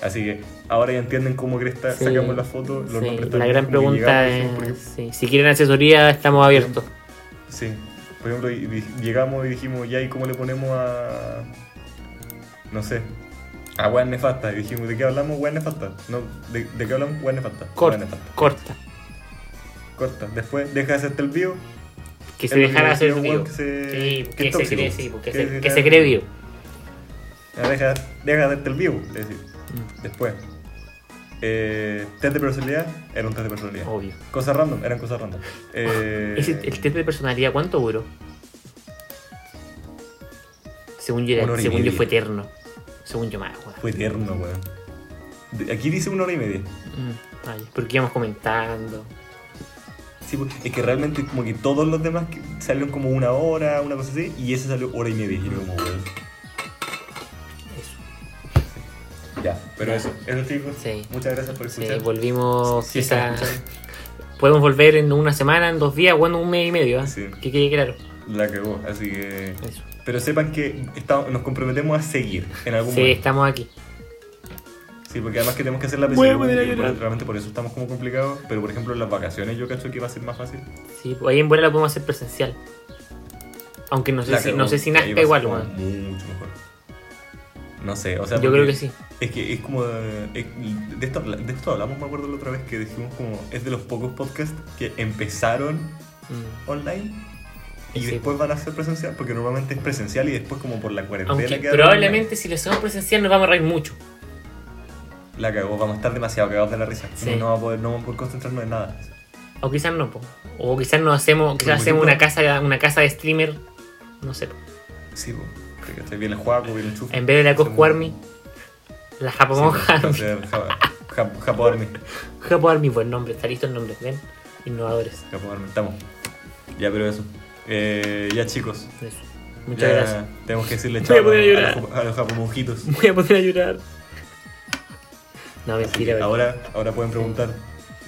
Speaker 1: Así que ahora ya entienden cómo cresta
Speaker 2: Sí.
Speaker 1: sacamos la foto. Los
Speaker 2: Sí,
Speaker 1: nombres
Speaker 2: la gran pregunta es. sí, Si quieren asesoría, estamos abiertos.
Speaker 1: Sí. Por ejemplo, llegamos y dijimos, ya, ¿y cómo le ponemos a. No sé. A weas nefasta. Y dijimos, ¿de qué hablamos? Weas nefasta. No, ¿de, ¿de qué hablamos? Weas nefasta.
Speaker 2: Corta,
Speaker 1: nefasta.
Speaker 2: corta.
Speaker 1: Corta. Después, deja de hacerte el vivo.
Speaker 2: Que se dejara hacer
Speaker 1: decía,
Speaker 2: vivo.
Speaker 1: weón, que se-
Speaker 2: Sí,
Speaker 1: que
Speaker 2: se cree, sí,
Speaker 1: Que
Speaker 2: se,
Speaker 1: se-
Speaker 2: que se cree vivo.
Speaker 1: Deja, deja de hacerte el vivo. Es decir,
Speaker 2: Mm.
Speaker 1: después. Eh, test de personalidad era un test de personalidad.
Speaker 2: Obvio.
Speaker 1: Cosas random, eran cosas random. Eh,
Speaker 2: Ese- el test de personalidad, ¿cuánto duró? Según yo, era- según yo fue eterno. Según yo más, weón.
Speaker 1: Fue eterno, weón. Aquí dice una hora y media.
Speaker 2: Mm, vaya, porque íbamos comentando.
Speaker 1: Sí, pues, es que realmente como que todos los demás salieron como una hora, una cosa así, y ese salió hora y media. Y como, weón. Pero eso, eso chicos.
Speaker 2: Sí.
Speaker 1: Muchas gracias por
Speaker 2: Sí,
Speaker 1: escuchar.
Speaker 2: volvimos
Speaker 1: Sí,
Speaker 2: quizá-
Speaker 1: sí, sí.
Speaker 2: Podemos volver en una semana, en dos días, o en un mes y medio, ¿eh?
Speaker 1: Sí.
Speaker 2: Que quede claro.
Speaker 1: La cagó, así que...
Speaker 2: Eso.
Speaker 1: Pero sepan que estamos, nos comprometemos a seguir en algún
Speaker 2: Sí,
Speaker 1: momento.
Speaker 2: estamos aquí.
Speaker 1: Sí, porque además que tenemos que hacer la
Speaker 2: llorar.
Speaker 1: realmente por eso estamos como complicados. Pero por ejemplo en las vacaciones yo cacho que va a ser más fácil.
Speaker 2: Sí, pues ahí en buena la podemos hacer presencial. Aunque no sé
Speaker 1: La
Speaker 2: si, no sé si nazca igual.
Speaker 1: Mucho mejor. No sé, o sea...
Speaker 2: Yo creo que sí.
Speaker 1: Es que es como... eh, es- de, esto, de esto hablamos, me acuerdo la otra vez que dijimos como... Es de los pocos podcasts que empezaron
Speaker 2: Mm.
Speaker 1: online y
Speaker 2: Sí,
Speaker 1: después van a ser presencial porque normalmente es presencial y después como por la cuarentena
Speaker 2: Aunque probablemente si lo hacemos presencial nos vamos a reír mucho.
Speaker 1: La cagó, vamos a estar demasiado cagados de la risa.
Speaker 2: Sí.
Speaker 1: No, no vamos a poder, no vamos a poder concentrarnos en nada.
Speaker 2: O quizás no, po. O quizás nos hacemos, quizás hacemos una casa, una casa de streamer. No sé. po.
Speaker 1: Sí, Porque viene el juego, viene el chufa.
Speaker 2: En vez de la Cosco Army, la
Speaker 1: Sí,
Speaker 2: Army.
Speaker 1: Japo Army.
Speaker 2: Japo Army, buen nombre, está listo el nombre, ¿ven? Innovadores.
Speaker 1: Japo Army, estamos. Ya, pero eso. Eh, ya, chicos.
Speaker 2: Eso. Muchas
Speaker 1: ya
Speaker 2: gracias.
Speaker 1: Tenemos que decirle chao
Speaker 2: a
Speaker 1: los, a los japomonjitos.
Speaker 2: Voy a poner a llorar. No, mentira.
Speaker 1: Ahora, ahora pueden preguntar.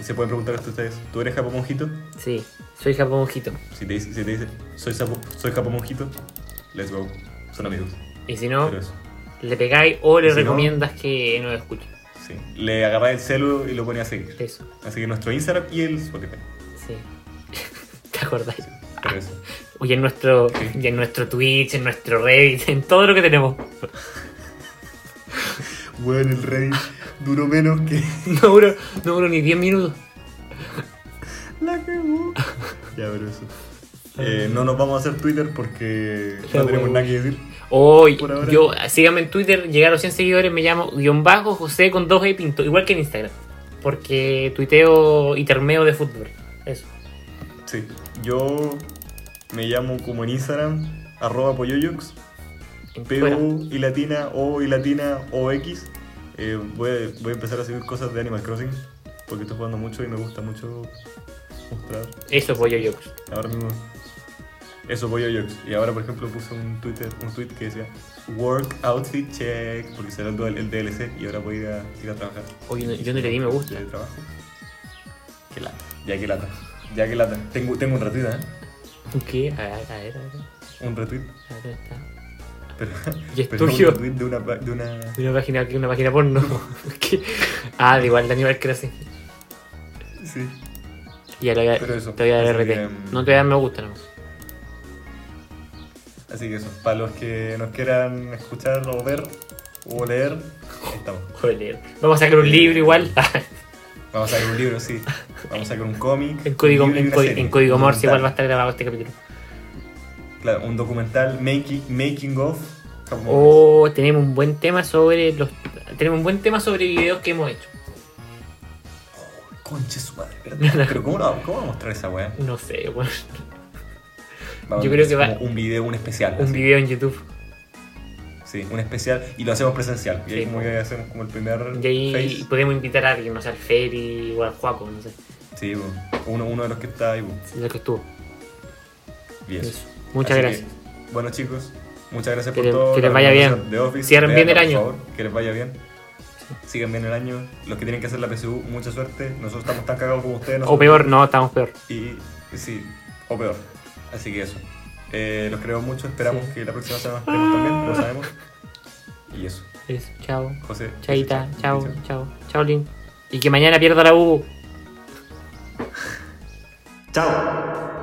Speaker 1: Se pueden preguntar esto ustedes. ¿Tú eres japomonjito?
Speaker 2: Sí, soy Japomonjito.
Speaker 1: Si te dice, si te dice soy, sapo- soy japomonjito, let's go. Son amigos.
Speaker 2: Y si no, le pegáis o le
Speaker 1: Y no-
Speaker 2: recomiendas que nos escuche.
Speaker 1: Sí. Le agarráis el celu y lo ponía a seguir.
Speaker 2: Eso,
Speaker 1: Así que nuestro Instagram y el Spotify.
Speaker 2: sí. ¿Te acordáis?
Speaker 1: Sí, pero eso.
Speaker 2: Oye, en nuestro,
Speaker 1: Sí.
Speaker 2: y en nuestro Twitch, en nuestro Reddit, en todo lo que tenemos.
Speaker 1: Bueno, el rey duró menos que
Speaker 2: No duró, no duró ni 10 minutos.
Speaker 1: la cagó. Ya, pero eso. Eh, no nos vamos a hacer Twitter porque
Speaker 2: La
Speaker 1: no tenemos nada que decir.
Speaker 2: Hoy, yo, síganme en Twitter, llegar a los 100 seguidores, me llamo guion bajo José con 2 E Pinto, igual que en Instagram. Porque tuiteo y termeo de fútbol. Eso.
Speaker 1: Sí. Yo me llamo como en Instagram, arroba polloyox,
Speaker 2: En
Speaker 1: P
Speaker 2: fuera.
Speaker 1: U y latina, O y latina, O X. Eh, voy, a, voy a empezar a subir cosas de Animal Crossing porque estoy jugando mucho y me gusta mucho mostrar.
Speaker 2: Eso pollo yo.
Speaker 1: Ahora mismo. Eso voy yo. Y ahora, por ejemplo, puse un Twitter, un tweet que decía Work Outfit Check, porque será el, el DLC y ahora voy a ir a, ir a trabajar.
Speaker 2: Oye, no- yo no le di me gusta.
Speaker 1: De trabajo. Qué lata. Ya que lata. Ya que lata. Tengo, tengo un retweet, ¿eh?
Speaker 2: ¿Qué? A ver, a ver, a ver.
Speaker 1: Un retweet.
Speaker 2: A ver, ¿dónde está?
Speaker 1: Pero,
Speaker 2: Y es
Speaker 1: pero
Speaker 2: tuyo.
Speaker 1: un retweet de una, de una.
Speaker 2: De una página, de una página porno. Ah, de igual de Animal Crossing.
Speaker 1: Sí.
Speaker 2: Ya te voy a,
Speaker 1: Pero eso,
Speaker 2: te voy a dar RT.
Speaker 1: mm,
Speaker 2: No te voy a dar me gusta, no.
Speaker 1: Así que eso. Para los que nos quieran escuchar o ver o leer, ahí estamos.
Speaker 2: Joder. Vamos a sacar un libro igual.
Speaker 1: Vamos a sacar un libro, sí. Vamos a sacar un cómic.
Speaker 2: en código, en, código- en Morse igual va a estar grabado este capítulo.
Speaker 1: Claro, un documental making, making of Japón.
Speaker 2: O tenemos un buen tema sobre los. Tenemos un buen tema sobre videos que hemos hecho.
Speaker 1: Conche su madre, ¿verdad? Pero ¿cómo, lo- ¿cómo vamos a mostrar esa weá?
Speaker 2: No sé, bueno,
Speaker 1: Vamos
Speaker 2: Yo creo que va-
Speaker 1: Un video, un especial.
Speaker 2: un
Speaker 1: así.
Speaker 2: video en YouTube.
Speaker 1: Sí, un especial y lo hacemos presencial. Y ahí como que hacemos como el primer
Speaker 2: Y ahí
Speaker 1: face.
Speaker 2: podemos invitar a alguien, no sé, al Ferry o al Juaco, no sé.
Speaker 1: Sí, uno, uno de los que está ahí. po.
Speaker 2: Si es lo que estuvo.
Speaker 1: Y eso.
Speaker 2: Muchas
Speaker 1: Así
Speaker 2: gracias.
Speaker 1: que, bueno chicos, muchas gracias
Speaker 2: Que
Speaker 1: por
Speaker 2: le-
Speaker 1: todo.
Speaker 2: que les vaya bien.
Speaker 1: de Office.
Speaker 2: Cierren bien el
Speaker 1: por
Speaker 2: año.
Speaker 1: favor, que les vaya bien. Sigan bien el año. Los que tienen que hacer la PSU, mucha suerte. Nosotros estamos tan cagados como ustedes.
Speaker 2: O peor, no, estamos peor.
Speaker 1: Y sí, o peor. Así que eso. Eh, los queremos mucho. Esperamos
Speaker 2: Sí.
Speaker 1: que la próxima semana estemos también. Lo sabemos. Y eso.
Speaker 2: Eso, chao.
Speaker 1: José.
Speaker 2: Chaita, chao,
Speaker 1: Chao.
Speaker 2: chao. Chao, Lin. Y que mañana pierda la U.
Speaker 1: Chao.